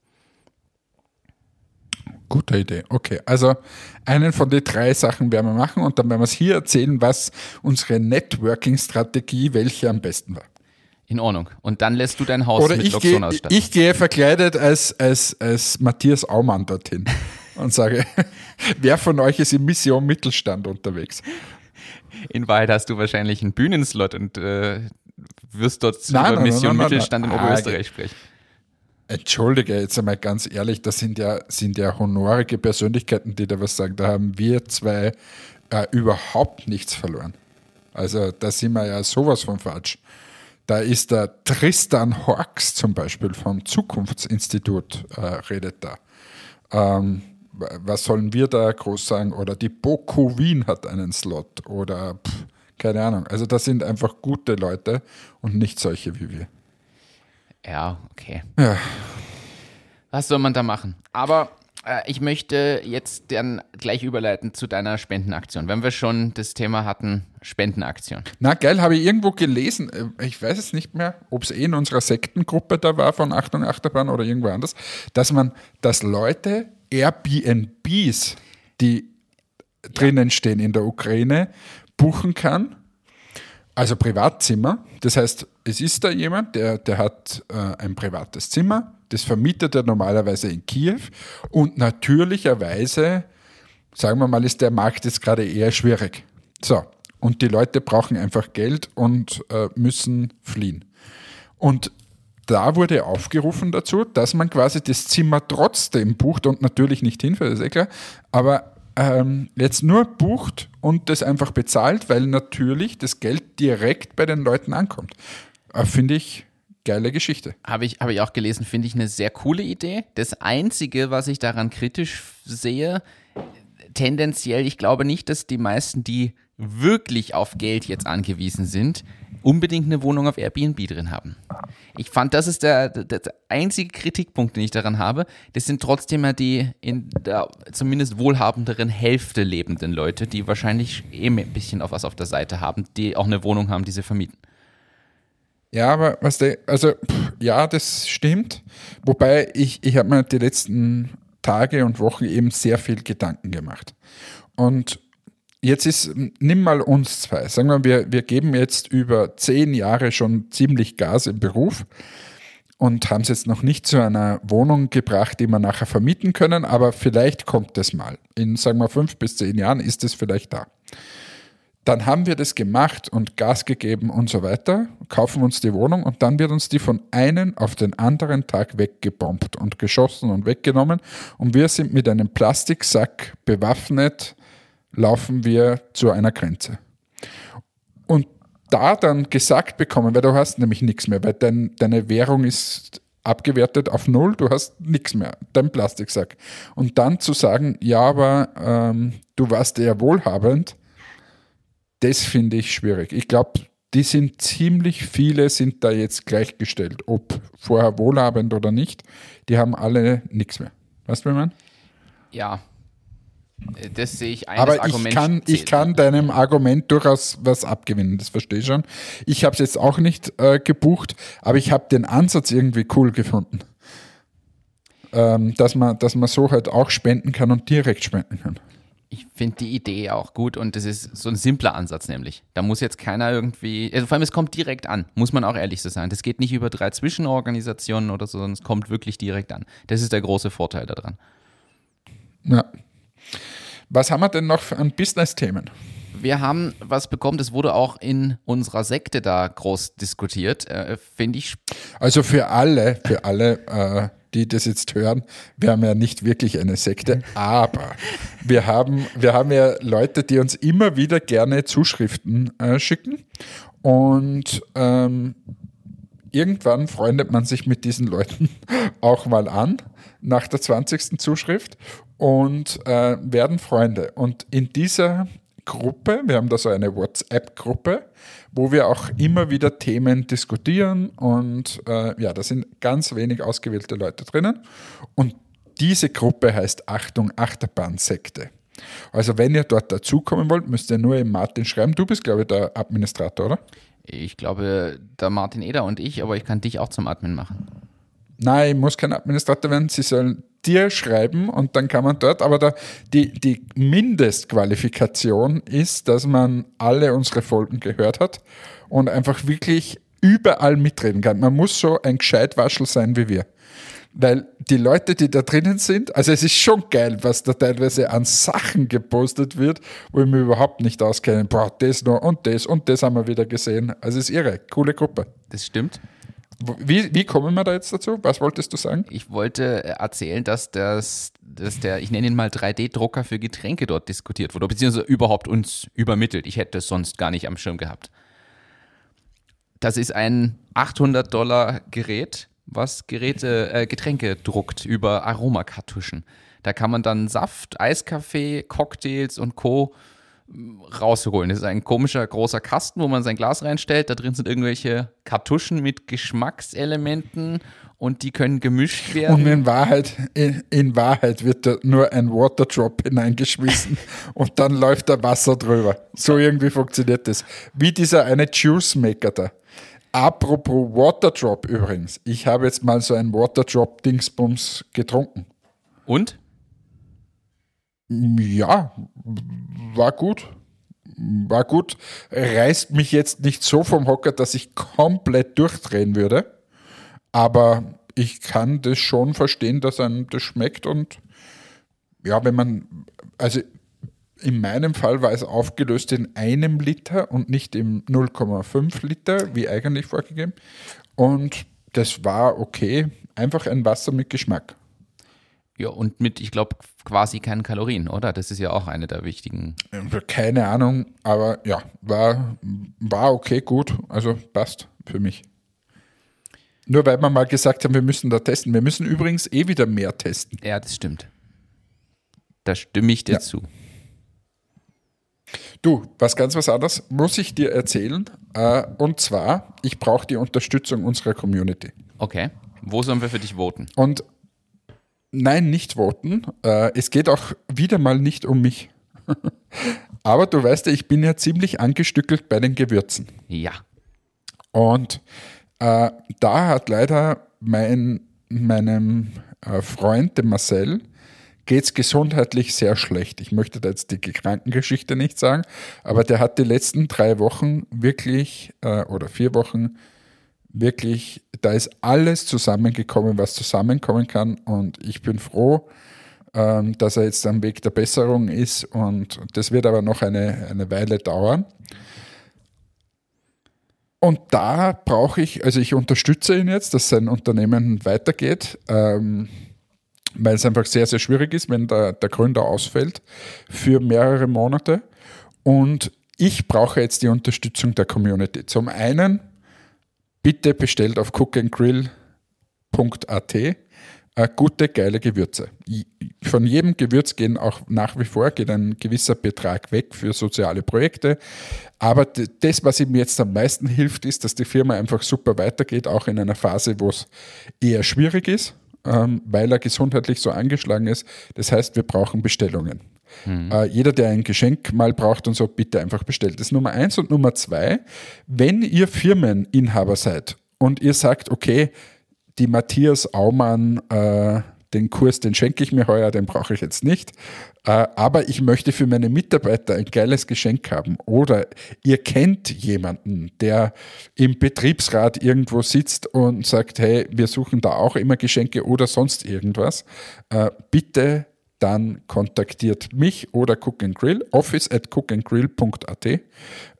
Gute Idee. Okay, also einen von den drei Sachen werden wir machen und dann werden wir es hier erzählen, was unsere Networking-Strategie, welche am besten war. In Ordnung. Und dann lässt du dein Haus Oder mit Loxon ausstatten. Ich gehe verkleidet als, als, als Matthias Aumann dorthin. und sage, wer von euch ist im Mission Mittelstand unterwegs? In Wahrheit hast du wahrscheinlich einen Bühnenslot und äh, wirst dort nein, über nein, Mission nein, Mittelstand in Oberösterreich sprechen. Entschuldige, jetzt einmal ganz ehrlich, das sind ja, sind ja honorige Persönlichkeiten, die da was sagen. Da haben wir zwei äh, überhaupt nichts verloren. Also da sind wir ja sowas von falsch. Da ist der Tristan Horks zum Beispiel vom Zukunftsinstitut, äh, redet da. Ähm, was sollen wir da groß sagen? Oder die Boku Wien hat einen Slot oder pff, keine Ahnung. Also das sind einfach gute Leute und nicht solche wie wir. Ja, okay. Ja. Was soll man da machen? Aber äh, ich möchte jetzt dann gleich überleiten zu deiner Spendenaktion, wenn wir schon das Thema hatten, Spendenaktion. Na geil, habe ich irgendwo gelesen, äh, ich weiß es nicht mehr, ob es eh in unserer Sektengruppe da war von Achtung Achterbahn oder irgendwo anders, dass man, dass Leute Airbnbs, die ja. drinnen stehen in der Ukraine, buchen kann. Also Privatzimmer. Das heißt, es ist da jemand, der, der hat äh, ein privates Zimmer. Das vermietet er normalerweise in Kiew. Und natürlicherweise, sagen wir mal, ist der Markt jetzt gerade eher schwierig. So. Und die Leute brauchen einfach Geld und äh, müssen fliehen. Und da wurde aufgerufen dazu, dass man quasi das Zimmer trotzdem bucht und natürlich nicht hinfährt, ist eh klar, aber ähm, jetzt nur bucht und das einfach bezahlt, weil natürlich das Geld direkt bei den Leuten ankommt. Äh, Finde ich geile Geschichte. Habe ich, hab ich auch gelesen, finde ich eine sehr coole Idee. Das Einzige, was ich daran kritisch sehe, tendenziell, ich glaube nicht, dass die meisten, die wirklich auf Geld jetzt angewiesen sind, unbedingt eine Wohnung auf Airbnb drin haben. Ich fand, das ist der, der, der, einzige Kritikpunkt, den ich daran habe. Das sind trotzdem ja die in der zumindest wohlhabenderen Hälfte lebenden Leute, die wahrscheinlich eben ein bisschen auf was auf der Seite haben, die auch eine Wohnung haben, die sie vermieten. Ja, aber was der, also pff, ja, das stimmt. Wobei ich, ich habe mir die letzten Tage und Wochen eben sehr viel Gedanken gemacht. Und jetzt ist, nimm mal uns zwei. Sagen wir, wir, wir geben jetzt über zehn Jahre schon ziemlich Gas im Beruf und haben es jetzt noch nicht zu einer Wohnung gebracht, die wir nachher vermieten können, aber vielleicht kommt es mal. In, sagen wir, fünf bis zehn Jahren ist es vielleicht da. Dann haben wir das gemacht und Gas gegeben und so weiter, kaufen uns die Wohnung und dann wird uns die von einem auf den anderen Tag weggebombt und geschossen und weggenommen und wir sind mit einem Plastiksack bewaffnet, laufen wir zu einer Grenze. Und da dann gesagt bekommen, weil du hast nämlich nichts mehr, weil dein, deine Währung ist abgewertet auf null, du hast nichts mehr, dein Plastiksack. Und dann zu sagen, ja, aber ähm, du warst eher wohlhabend, das finde ich schwierig. Ich glaube, die sind ziemlich viele, sind da jetzt gleichgestellt, ob vorher wohlhabend oder nicht. Die haben alle nichts mehr. Weißt du, wie man? Ja, das sehe ich ein. Aber Argument ich kann, ich kann deinem Argument durchaus was abgewinnen, das verstehe ich schon. Ich habe es jetzt auch nicht äh, gebucht, aber ich habe den Ansatz irgendwie cool gefunden. Ähm, dass, man, dass man so halt auch spenden kann und direkt spenden kann. Ich finde die Idee auch gut und das ist so ein simpler Ansatz nämlich. Da muss jetzt keiner irgendwie, also vor allem es kommt direkt an, muss man auch ehrlich so sein. Das geht nicht über drei Zwischenorganisationen oder so, sondern es kommt wirklich direkt an. Das ist der große Vorteil daran. Ja, was haben wir denn noch an Business-Themen? Wir haben was bekommen, das wurde auch in unserer Sekte da groß diskutiert, äh, finde ich. Also für alle, für alle, äh, die das jetzt hören, wir haben ja nicht wirklich eine Sekte, aber wir haben, wir haben ja Leute, die uns immer wieder gerne Zuschriften äh, schicken und ähm, irgendwann freundet man sich mit diesen Leuten auch mal an nach der 20. Zuschrift und äh, werden Freunde. Und in dieser Gruppe, wir haben da so eine WhatsApp-Gruppe, wo wir auch immer wieder Themen diskutieren und äh, ja, da sind ganz wenig ausgewählte Leute drinnen. Und diese Gruppe heißt Achtung Achterbahn-Sekte. Also wenn ihr dort dazukommen wollt, müsst ihr nur im Martin schreiben. Du bist, glaube ich, der Administrator, oder? Ich glaube, der Martin Eder und ich, aber ich kann dich auch zum Admin machen. Nein, ich muss kein Administrator werden. Sie sollen dir schreiben und dann kann man dort, aber da, die, die Mindestqualifikation ist, dass man alle unsere Folgen gehört hat und einfach wirklich überall mitreden kann. Man muss so ein Gescheitwaschel sein wie wir. Weil die Leute, die da drinnen sind, also es ist schon geil, was da teilweise an Sachen gepostet wird, wo ich mir überhaupt nicht auskenne. Boah, das noch und das und das haben wir wieder gesehen. Also es ist irre, coole Gruppe. Das stimmt. Wie, wie kommen wir da jetzt dazu? Was wolltest du sagen? Ich wollte erzählen, dass, das, dass der, ich nenne ihn mal 3D-Drucker für Getränke dort diskutiert wurde, beziehungsweise überhaupt uns übermittelt. Ich hätte es sonst gar nicht am Schirm gehabt. Das ist ein 800 Dollar Gerät, was Geräte, äh, Getränke druckt über Aromakartuschen. Da kann man dann Saft, Eiskaffee, Cocktails und Co rausholen. Das ist ein komischer großer Kasten, wo man sein Glas reinstellt. Da drin sind irgendwelche Kartuschen mit Geschmackselementen und die können gemischt werden. Und in Wahrheit, in, in Wahrheit wird da nur ein Waterdrop hineingeschmissen und dann läuft da Wasser drüber. So irgendwie funktioniert das. Wie dieser eine Juice Maker da. Apropos Waterdrop übrigens. Ich habe jetzt mal so ein Waterdrop-Dingsbums getrunken. Und? Ja, war gut. War gut. Reißt mich jetzt nicht so vom Hocker, dass ich komplett durchdrehen würde. Aber ich kann das schon verstehen, dass einem das schmeckt. Und ja, wenn man, also in meinem Fall war es aufgelöst in einem Liter und nicht im 0,5 Liter, wie eigentlich vorgegeben. Und das war okay. Einfach ein Wasser mit Geschmack. Ja, und mit, ich glaube, quasi keinen Kalorien, oder? Das ist ja auch eine der wichtigen. Keine Ahnung, aber ja, war, war okay, gut. Also passt für mich. Nur weil wir mal gesagt haben, wir müssen da testen. Wir müssen übrigens eh wieder mehr testen. Ja, das stimmt. Da stimme ich dir ja. zu. Du, was ganz was anderes muss ich dir erzählen. Äh, und zwar, ich brauche die Unterstützung unserer Community. Okay. Wo sollen wir für dich voten? Und nein, nicht voten. Äh, es geht auch wieder mal nicht um mich. Aber du weißt ja, ich bin ja ziemlich angestückelt bei den Gewürzen. Ja. Und äh, da hat leider mein, meinem äh, Freund, dem Marcel, geht es gesundheitlich sehr schlecht. Ich möchte da jetzt die Krankengeschichte nicht sagen, aber der hat die letzten drei Wochen wirklich äh, oder vier Wochen wirklich, da ist alles zusammengekommen, was zusammenkommen kann und ich bin froh, ähm, dass er jetzt am Weg der Besserung ist und das wird aber noch eine, eine Weile dauern. Und da brauche ich, also ich unterstütze ihn jetzt, dass sein Unternehmen weitergeht. Ähm, weil es einfach sehr, sehr schwierig ist, wenn der, der Gründer ausfällt für mehrere Monate. Und ich brauche jetzt die Unterstützung der Community. Zum einen, bitte bestellt auf cookandgrill.at gute, geile Gewürze. Von jedem Gewürz gehen auch nach wie vor geht ein gewisser Betrag weg für soziale Projekte. Aber das, was ihm jetzt am meisten hilft, ist, dass die Firma einfach super weitergeht, auch in einer Phase, wo es eher schwierig ist ähm, weil er gesundheitlich so angeschlagen ist. Das heißt, wir brauchen Bestellungen. Mhm. Äh, jeder, der ein Geschenk mal braucht und so, bitte einfach bestellt. Das ist Nummer eins. Und Nummer zwei, wenn ihr Firmeninhaber seid und ihr sagt, okay, die Matthias Aumann äh, den Kurs, den schenke ich mir heuer, den brauche ich jetzt nicht. Äh, aber ich möchte für meine Mitarbeiter ein geiles Geschenk haben. Oder ihr kennt jemanden, der im Betriebsrat irgendwo sitzt und sagt, hey, wir suchen da auch immer Geschenke oder sonst irgendwas. Äh, bitte dann kontaktiert mich oder Cook and Grill, office at cookandgrill.at,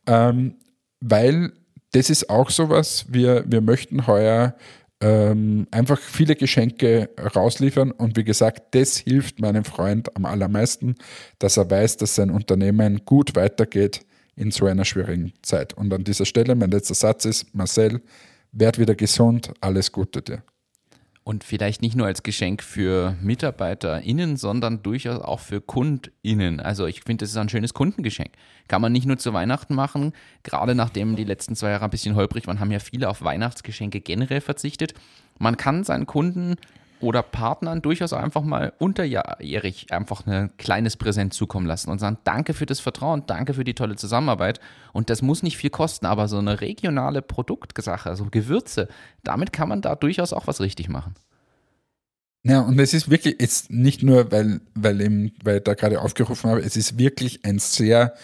ähm, weil das ist auch sowas, wir, wir möchten heuer ähm, einfach viele Geschenke rausliefern. Und wie gesagt, das hilft meinem Freund am allermeisten, dass er weiß, dass sein Unternehmen gut weitergeht in so einer schwierigen Zeit. Und an dieser Stelle mein letzter Satz ist, Marcel, werd wieder gesund, alles Gute dir. Und vielleicht nicht nur als Geschenk für MitarbeiterInnen, sondern durchaus auch für KundInnen. Also ich finde, das ist ein schönes Kundengeschenk. Kann man nicht nur zu Weihnachten machen, gerade nachdem die letzten zwei Jahre ein bisschen holprig waren, haben ja viele auf Weihnachtsgeschenke generell verzichtet. Man kann seinen Kunden oder Partnern durchaus einfach mal unterjährig einfach ein kleines Präsent zukommen lassen und sagen, danke für das Vertrauen, danke für die tolle Zusammenarbeit. Und das muss nicht viel kosten, aber so eine regionale Produktsache, also Gewürze, damit kann man da durchaus auch was richtig machen. Ja, und es ist wirklich jetzt nicht nur, weil, weil, eben, weil ich da gerade aufgerufen habe, es ist wirklich ein sehr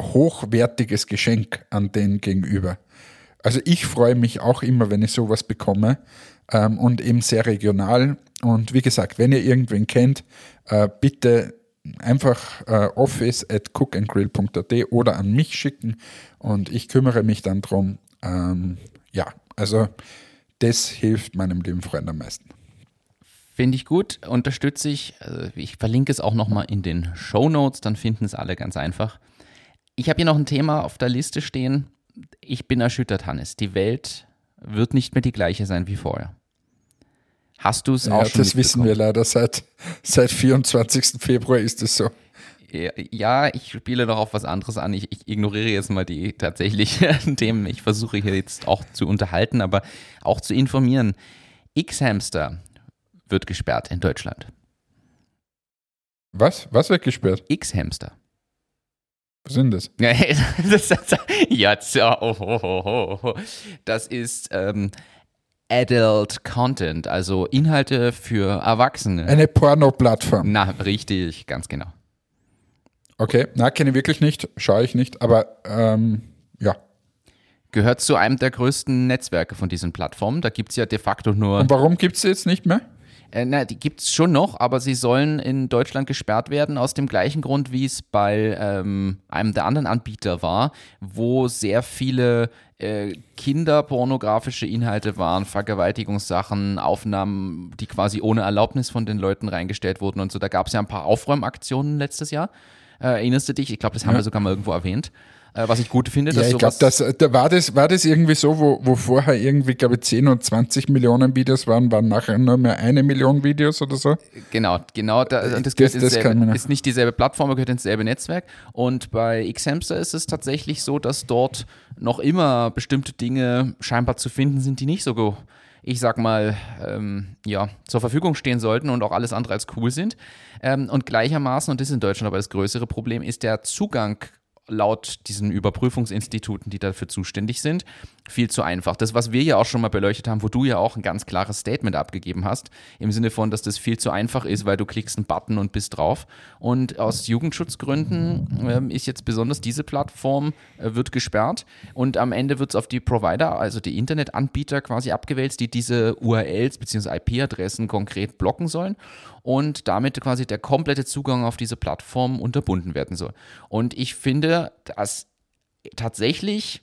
hochwertiges Geschenk an den gegenüber. Also ich freue mich auch immer, wenn ich sowas bekomme, ähm, und eben sehr regional. Und wie gesagt, wenn ihr irgendwen kennt, äh, bitte einfach äh, office at cookandgrill.at oder an mich schicken und ich kümmere mich dann drum. Ähm, ja, also das hilft meinem lieben Freund am meisten. Finde ich gut, unterstütze ich. Also ich verlinke es auch nochmal in den Show Notes, dann finden es alle ganz einfach. Ich habe hier noch ein Thema auf der Liste stehen. Ich bin erschüttert, Hannes. Die Welt wird nicht mehr die gleiche sein wie vorher. Hast du es ja, auch schon Das wissen wir leider seit, seit 24. Februar ist es so. Ja, ich spiele noch auf was anderes an. Ich, ich ignoriere jetzt mal die tatsächlichen Themen. Ich versuche hier jetzt auch zu unterhalten, aber auch zu informieren. X-Hamster wird gesperrt in Deutschland. Was? Was wird gesperrt? X-Hamster. Was sind das? ja, oh, oh, oh, das ist ähm, Adult Content, also Inhalte für Erwachsene. Eine Porno-Plattform. Na, richtig, ganz genau. Okay, na, kenne ich wirklich nicht, schaue ich nicht, aber ähm, ja. Gehört zu einem der größten Netzwerke von diesen Plattformen. Da gibt es ja de facto nur. Und warum gibt es sie jetzt nicht mehr? Äh, na, die gibt es schon noch, aber sie sollen in Deutschland gesperrt werden, aus dem gleichen Grund, wie es bei ähm, einem der anderen Anbieter war, wo sehr viele äh, kinderpornografische Inhalte waren, Vergewaltigungssachen, Aufnahmen, die quasi ohne Erlaubnis von den Leuten reingestellt wurden und so. Da gab es ja ein paar Aufräumaktionen letztes Jahr. Äh, erinnerst du dich? Ich glaube, das haben ja. wir sogar mal irgendwo erwähnt. Äh, was ich gut finde. Ja, ich glaube, das, da war, das, war das irgendwie so, wo, wo vorher irgendwie, glaube ich, 10 und 20 Millionen Videos waren, waren nachher nur mehr eine Million Videos oder so? Genau, genau. Da, und das, das, das ist nicht dieselbe Plattform, gehört ins selbe Netzwerk. Und bei Xhamster ist es tatsächlich so, dass dort noch immer bestimmte Dinge scheinbar zu finden sind, die nicht so ich sag mal, ähm, ja, zur Verfügung stehen sollten und auch alles andere als cool sind. Ähm, und gleichermaßen, und das ist in Deutschland aber das größere Problem, ist der Zugang laut diesen Überprüfungsinstituten, die dafür zuständig sind, viel zu einfach. Das, was wir ja auch schon mal beleuchtet haben, wo du ja auch ein ganz klares Statement abgegeben hast, im Sinne von, dass das viel zu einfach ist, weil du klickst einen Button und bist drauf. Und aus Jugendschutzgründen ähm, ist jetzt besonders diese Plattform äh, wird gesperrt und am Ende wird es auf die Provider, also die Internetanbieter quasi abgewälzt, die diese URLs bzw. IP-Adressen konkret blocken sollen und damit quasi der komplette Zugang auf diese Plattform unterbunden werden soll. Und ich finde das tatsächlich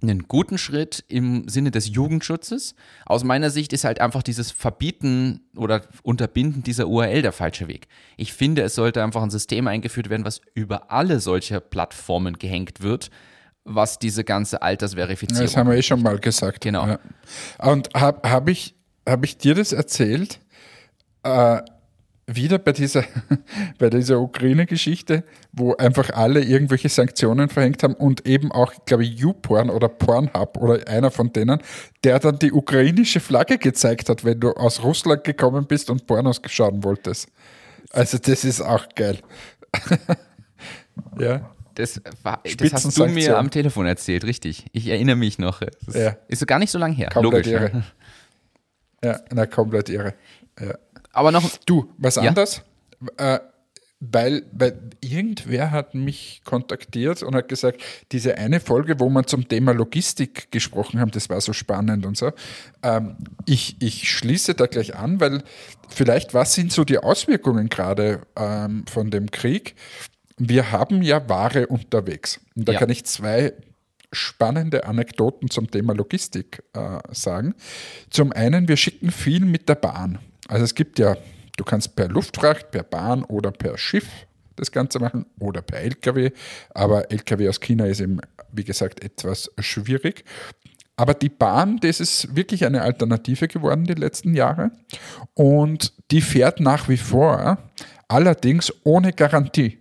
einen guten Schritt im Sinne des Jugendschutzes. Aus meiner Sicht ist halt einfach dieses Verbieten oder Unterbinden dieser URL der falsche Weg. Ich finde, es sollte einfach ein System eingeführt werden, was über alle solche Plattformen gehängt wird, was diese ganze Altersverifizierung. Das haben wir eh schon mal gesagt. Genau. Ja. Und habe hab ich, hab ich dir das erzählt? Äh, wieder bei dieser, bei dieser Ukraine-Geschichte, wo einfach alle irgendwelche Sanktionen verhängt haben und eben auch, glaube ich, YouPorn oder Pornhub oder einer von denen, der dann die ukrainische Flagge gezeigt hat, wenn du aus Russland gekommen bist und Pornos schauen wolltest. Also das ist auch geil. ja. Das, war, das hast du mir am Telefon erzählt, richtig. Ich erinnere mich noch. Das ja. ist so gar nicht so lange her. Komplett Logisch. Irre. Ja, na, komplett irre. Ja. Aber noch. Du, was ja? anderes? Äh, weil, weil irgendwer hat mich kontaktiert und hat gesagt, diese eine Folge, wo wir zum Thema Logistik gesprochen haben, das war so spannend und so. Ähm, ich, ich schließe da gleich an, weil vielleicht, was sind so die Auswirkungen gerade ähm, von dem Krieg? Wir haben ja Ware unterwegs. Und da ja. kann ich zwei spannende Anekdoten zum Thema Logistik äh, sagen. Zum einen, wir schicken viel mit der Bahn. Also es gibt ja, du kannst per Luftfracht, per Bahn oder per Schiff das Ganze machen oder per LKW. Aber LKW aus China ist eben, wie gesagt, etwas schwierig. Aber die Bahn, das ist wirklich eine Alternative geworden die letzten Jahre. Und die fährt nach wie vor, allerdings ohne Garantie.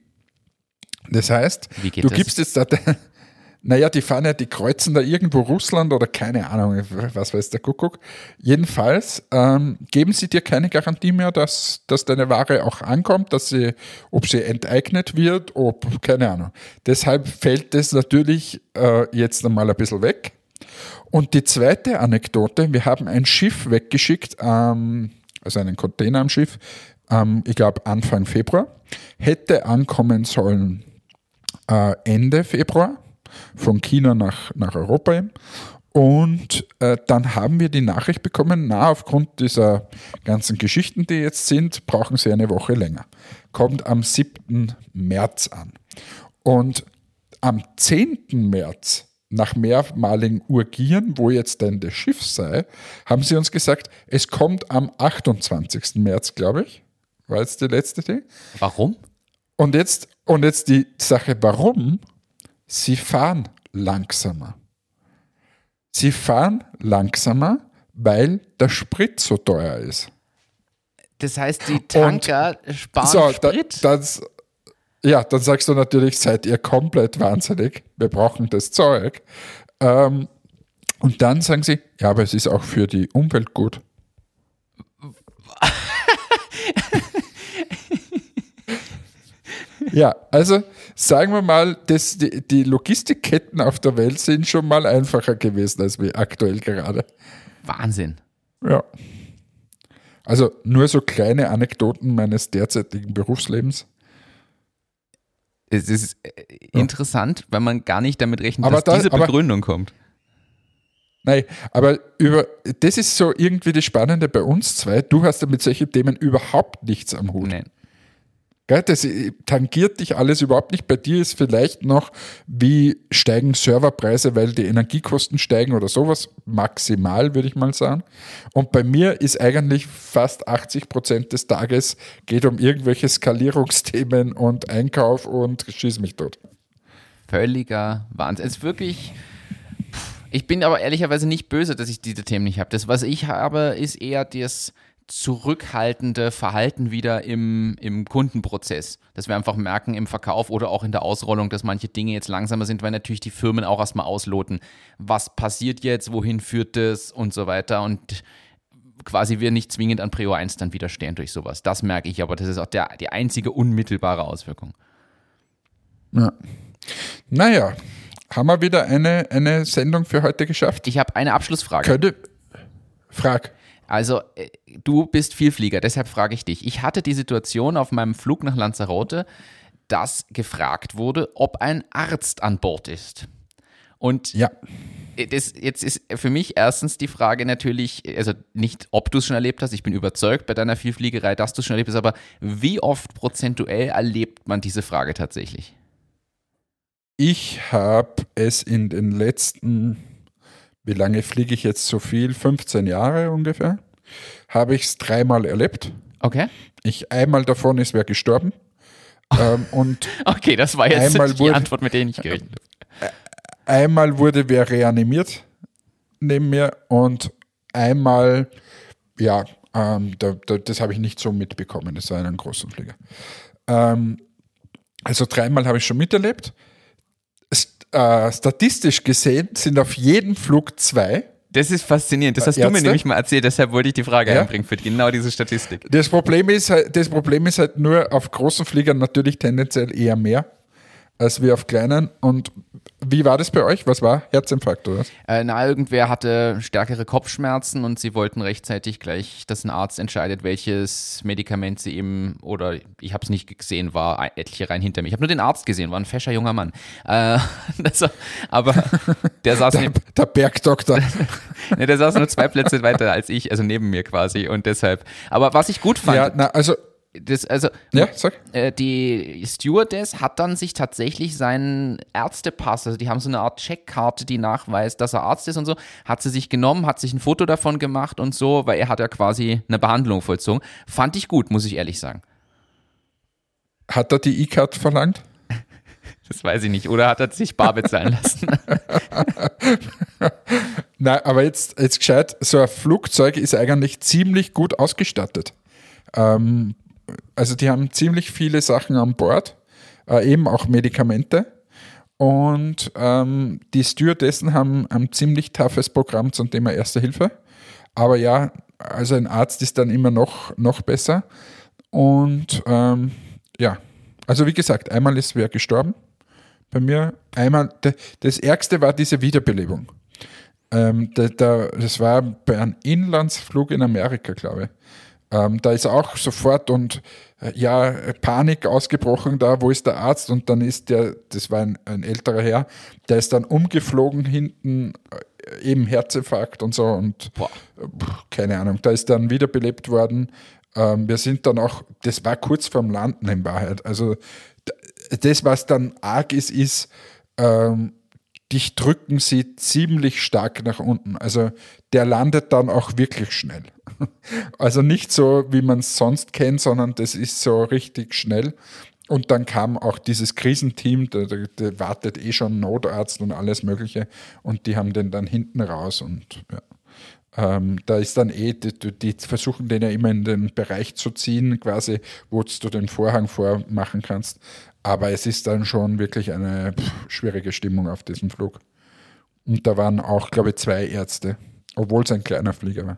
Das heißt, du das? gibst jetzt da, naja, die fahren ja, die kreuzen da irgendwo Russland oder keine Ahnung, was weiß der Kuckuck. Jedenfalls ähm, geben sie dir keine Garantie mehr, dass, dass deine Ware auch ankommt, dass sie, ob sie enteignet wird, ob, keine Ahnung. Deshalb fällt das natürlich äh, jetzt einmal ein bisschen weg. Und die zweite Anekdote, wir haben ein Schiff weggeschickt, ähm, also einen Container am Schiff, ähm, ich glaube Anfang Februar, hätte ankommen sollen äh, Ende Februar von China nach, nach Europa. Und äh, dann haben wir die Nachricht bekommen, na, aufgrund dieser ganzen Geschichten, die jetzt sind, brauchen sie eine Woche länger. Kommt am 7. März an. Und am 10. März, nach mehrmaligen Urgieren, wo jetzt denn das Schiff sei, haben sie uns gesagt, es kommt am 28. März, glaube ich. War jetzt die letzte Ding. Warum? Und jetzt, und jetzt die Sache, warum? Sie fahren langsamer. Sie fahren langsamer, weil der Sprit so teuer ist. Das heißt, die Tanker Und, sparen so, Sprit? Da, das, ja, dann sagst du natürlich, seid ihr komplett wahnsinnig, wir brauchen das Zeug. Ähm, und dann sagen sie, ja, aber es ist auch für die Umwelt gut. ja, also sagen wir mal, das, die, die Logistikketten auf der Welt sind schon mal einfacher gewesen als wir aktuell gerade. Wahnsinn. Ja. Also nur so kleine Anekdoten meines derzeitigen Berufslebens. Es ist äh, interessant, weil man gar nicht damit rechnet, aber dass da, diese Begründung aber, kommt. Nein, aber über das ist so irgendwie das Spannende bei uns zwei. Du hast ja mit solchen Themen überhaupt nichts am Hut. Nein. Das äh, tangiert dich alles überhaupt nicht. Bei dir ist vielleicht noch, wie steigen Serverpreise, weil die Energiekosten steigen oder sowas. Maximal, würde ich mal sagen. Und bei mir ist eigentlich fast 80 Prozent des Tages geht um irgendwelche Skalierungsthemen und Einkauf und schieß mich dort. völliger Wahnsinn. Es ist wirklich. Ich bin aber ehrlicherweise nicht böse, dass ich diese Themen nicht habe. Das, was ich habe, ist eher das zurückhaltende Verhalten wieder im, im Kundenprozess. Dass wir einfach merken im Verkauf oder auch in der Ausrollung, dass manche Dinge jetzt langsamer sind, weil natürlich die Firmen auch erstmal ausloten, was passiert jetzt, wohin führt das und so weiter. Und quasi wir nicht zwingend an Prio 1 dann widerstehen durch sowas. Das merke ich, aber das ist auch der, die einzige unmittelbare Auswirkung. Ja. Naja, haben wir wieder eine, eine Sendung für heute geschafft? Ich habe eine Abschlussfrage. Könnte. Frag. Also, äh, du bist Vielflieger, deshalb frage ich dich. Ich hatte die Situation auf meinem Flug nach Lanzarote, dass gefragt wurde, ob ein Arzt an Bord ist. Und Ja. das, jetzt ist für mich erstens die Frage natürlich, also nicht, ob du es schon erlebt hast, ich bin überzeugt bei deiner Vielfliegerei, dass du es schon erlebt hast, aber wie oft prozentuell erlebt man diese Frage tatsächlich? Ich habe es in den letzten, wie lange fliege ich jetzt so viel? 15 Jahre ungefähr. Habe ich es dreimal erlebt. Okay. Ich, einmal davon ist wer gestorben. ähm, und Okay, das war jetzt Einmal die wurde- Antwort, mit der ich nicht gerechnet habe. einmal wurde wer reanimiert neben mir und einmal, ja, ähm, da, da, das habe ich nicht so mitbekommen. Das war in einem großen Flieger. Ähm, also dreimal habe ich schon miterlebt. Äh, statistisch gesehen sind auf jedem Flug zwei. Das ist faszinierend. Das hast du mir Ärzte? nämlich mal erzählt, deshalb wollte ich die Frage Ja? einbringen für genau diese Statistik. Das Problem ist, das Problem ist halt nur auf großen Fliegern natürlich tendenziell eher mehr als wir auf kleinen. Und wie war das bei euch? Was war? Herzinfarkt oder was? Äh, na, irgendwer hatte stärkere Kopfschmerzen und sie wollten rechtzeitig gleich, dass ein Arzt entscheidet, welches Medikament sie eben, oder ich habe es nicht gesehen, war etliche rein hinter mir. Ich habe nur den Arzt gesehen, war ein fescher junger Mann. Äh, das, aber der saß, Der, neben, der Bergdoktor. ne, der saß nur zwei Plätze weiter als ich, also neben mir quasi und deshalb. Aber was ich gut fand, ja, na, also, das, also ja, äh, die Stewardess hat dann sich tatsächlich seinen Ärztepass, also die haben so eine Art Checkkarte, die nachweist, dass er Arzt ist und so, hat sie sich genommen, hat sich ein Foto davon gemacht und so, weil er hat ja quasi eine Behandlung vollzogen. Fand ich gut, muss ich ehrlich sagen. Hat er die E-Card verlangt? Das weiß ich nicht. Oder hat er sich bar bezahlen lassen? Nein, aber jetzt, jetzt gescheit, so ein Flugzeug ist eigentlich ziemlich gut ausgestattet. Ähm, also die haben ziemlich viele Sachen an Bord, äh, eben auch Medikamente. Und ähm, die Stewardessen haben ein ziemlich toughes Programm zum Thema Erste Hilfe. Aber ja, also ein Arzt ist dann immer noch, noch besser. Und ähm, ja, also wie gesagt, einmal ist wer gestorben bei mir. Einmal, das Ärgste war diese Wiederbelebung. Ähm, da, da, das war bei einem Inlandsflug in Amerika, glaube ich. Ähm, da ist auch sofort und äh, ja, Panik ausgebrochen da, wo ist der Arzt? Und dann ist der, das war ein, ein älterer Herr, der ist dann umgeflogen hinten, äh, eben Herzinfarkt und so und äh, keine Ahnung, da ist dann wiederbelebt worden. Ähm, wir sind dann auch, das war kurz vorm Landen in Wahrheit. Also das, was dann arg ist, ist, ähm, dich drücken sie ziemlich stark nach unten. Also der landet dann auch wirklich schnell. Also nicht so, wie man es sonst kennt, sondern das ist so richtig schnell. Und dann kam auch dieses Krisenteam, da, wartet eh schon Notarzt und alles Mögliche. Und die haben den dann hinten raus und ja. Ähm, da ist dann eh, die die versuchen den ja immer in den Bereich zu ziehen, quasi, wo du den Vorhang vormachen kannst. Aber es ist dann schon wirklich eine pff, schwierige Stimmung auf diesem Flug. Und da waren auch, glaube ich, zwei Ärzte, obwohl es ein kleiner Flieger war.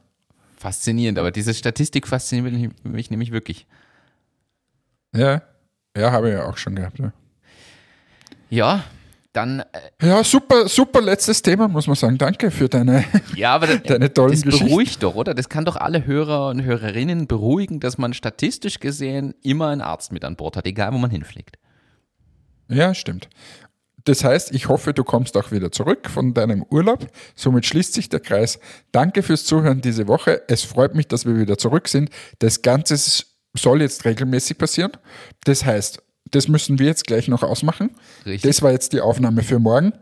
Faszinierend, aber diese Statistik fasziniert mich nämlich wirklich. Ja, ja, habe ich ja auch schon gehabt. Ja, Ja, dann, äh, ja super, super letztes Thema, muss man sagen. Danke für deine, ja, aber das, deine tollen das Geschichten. beruhigt doch, oder? Das kann doch alle Hörer und Hörerinnen beruhigen, dass man statistisch gesehen immer einen Arzt mit an Bord hat, egal wo man hinfliegt. Ja, stimmt. Das heißt, ich hoffe, du kommst auch wieder zurück von deinem Urlaub. Somit schließt sich der Kreis. Danke fürs Zuhören diese Woche. Es freut mich, dass wir wieder zurück sind. Das Ganze soll jetzt regelmäßig passieren. Das heißt, das müssen wir jetzt gleich noch ausmachen. Richtig. Das war jetzt die Aufnahme für morgen.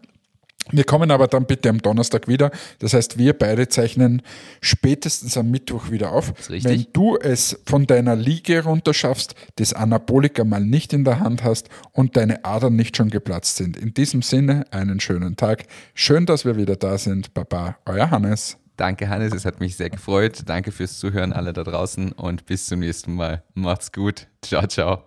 Wir kommen aber dann bitte am Donnerstag wieder. Das heißt, wir beide zeichnen spätestens am Mittwoch wieder auf. Wenn du es von deiner Liege runterschaffst, das Anabolika mal nicht in der Hand hast und deine Adern nicht schon geplatzt sind. In diesem Sinne, einen schönen Tag. Schön, dass wir wieder da sind. Baba, euer Hannes. Danke, Hannes. Es hat mich sehr gefreut. Danke fürs Zuhören, alle da draußen und bis zum nächsten Mal. Macht's gut. Ciao, ciao.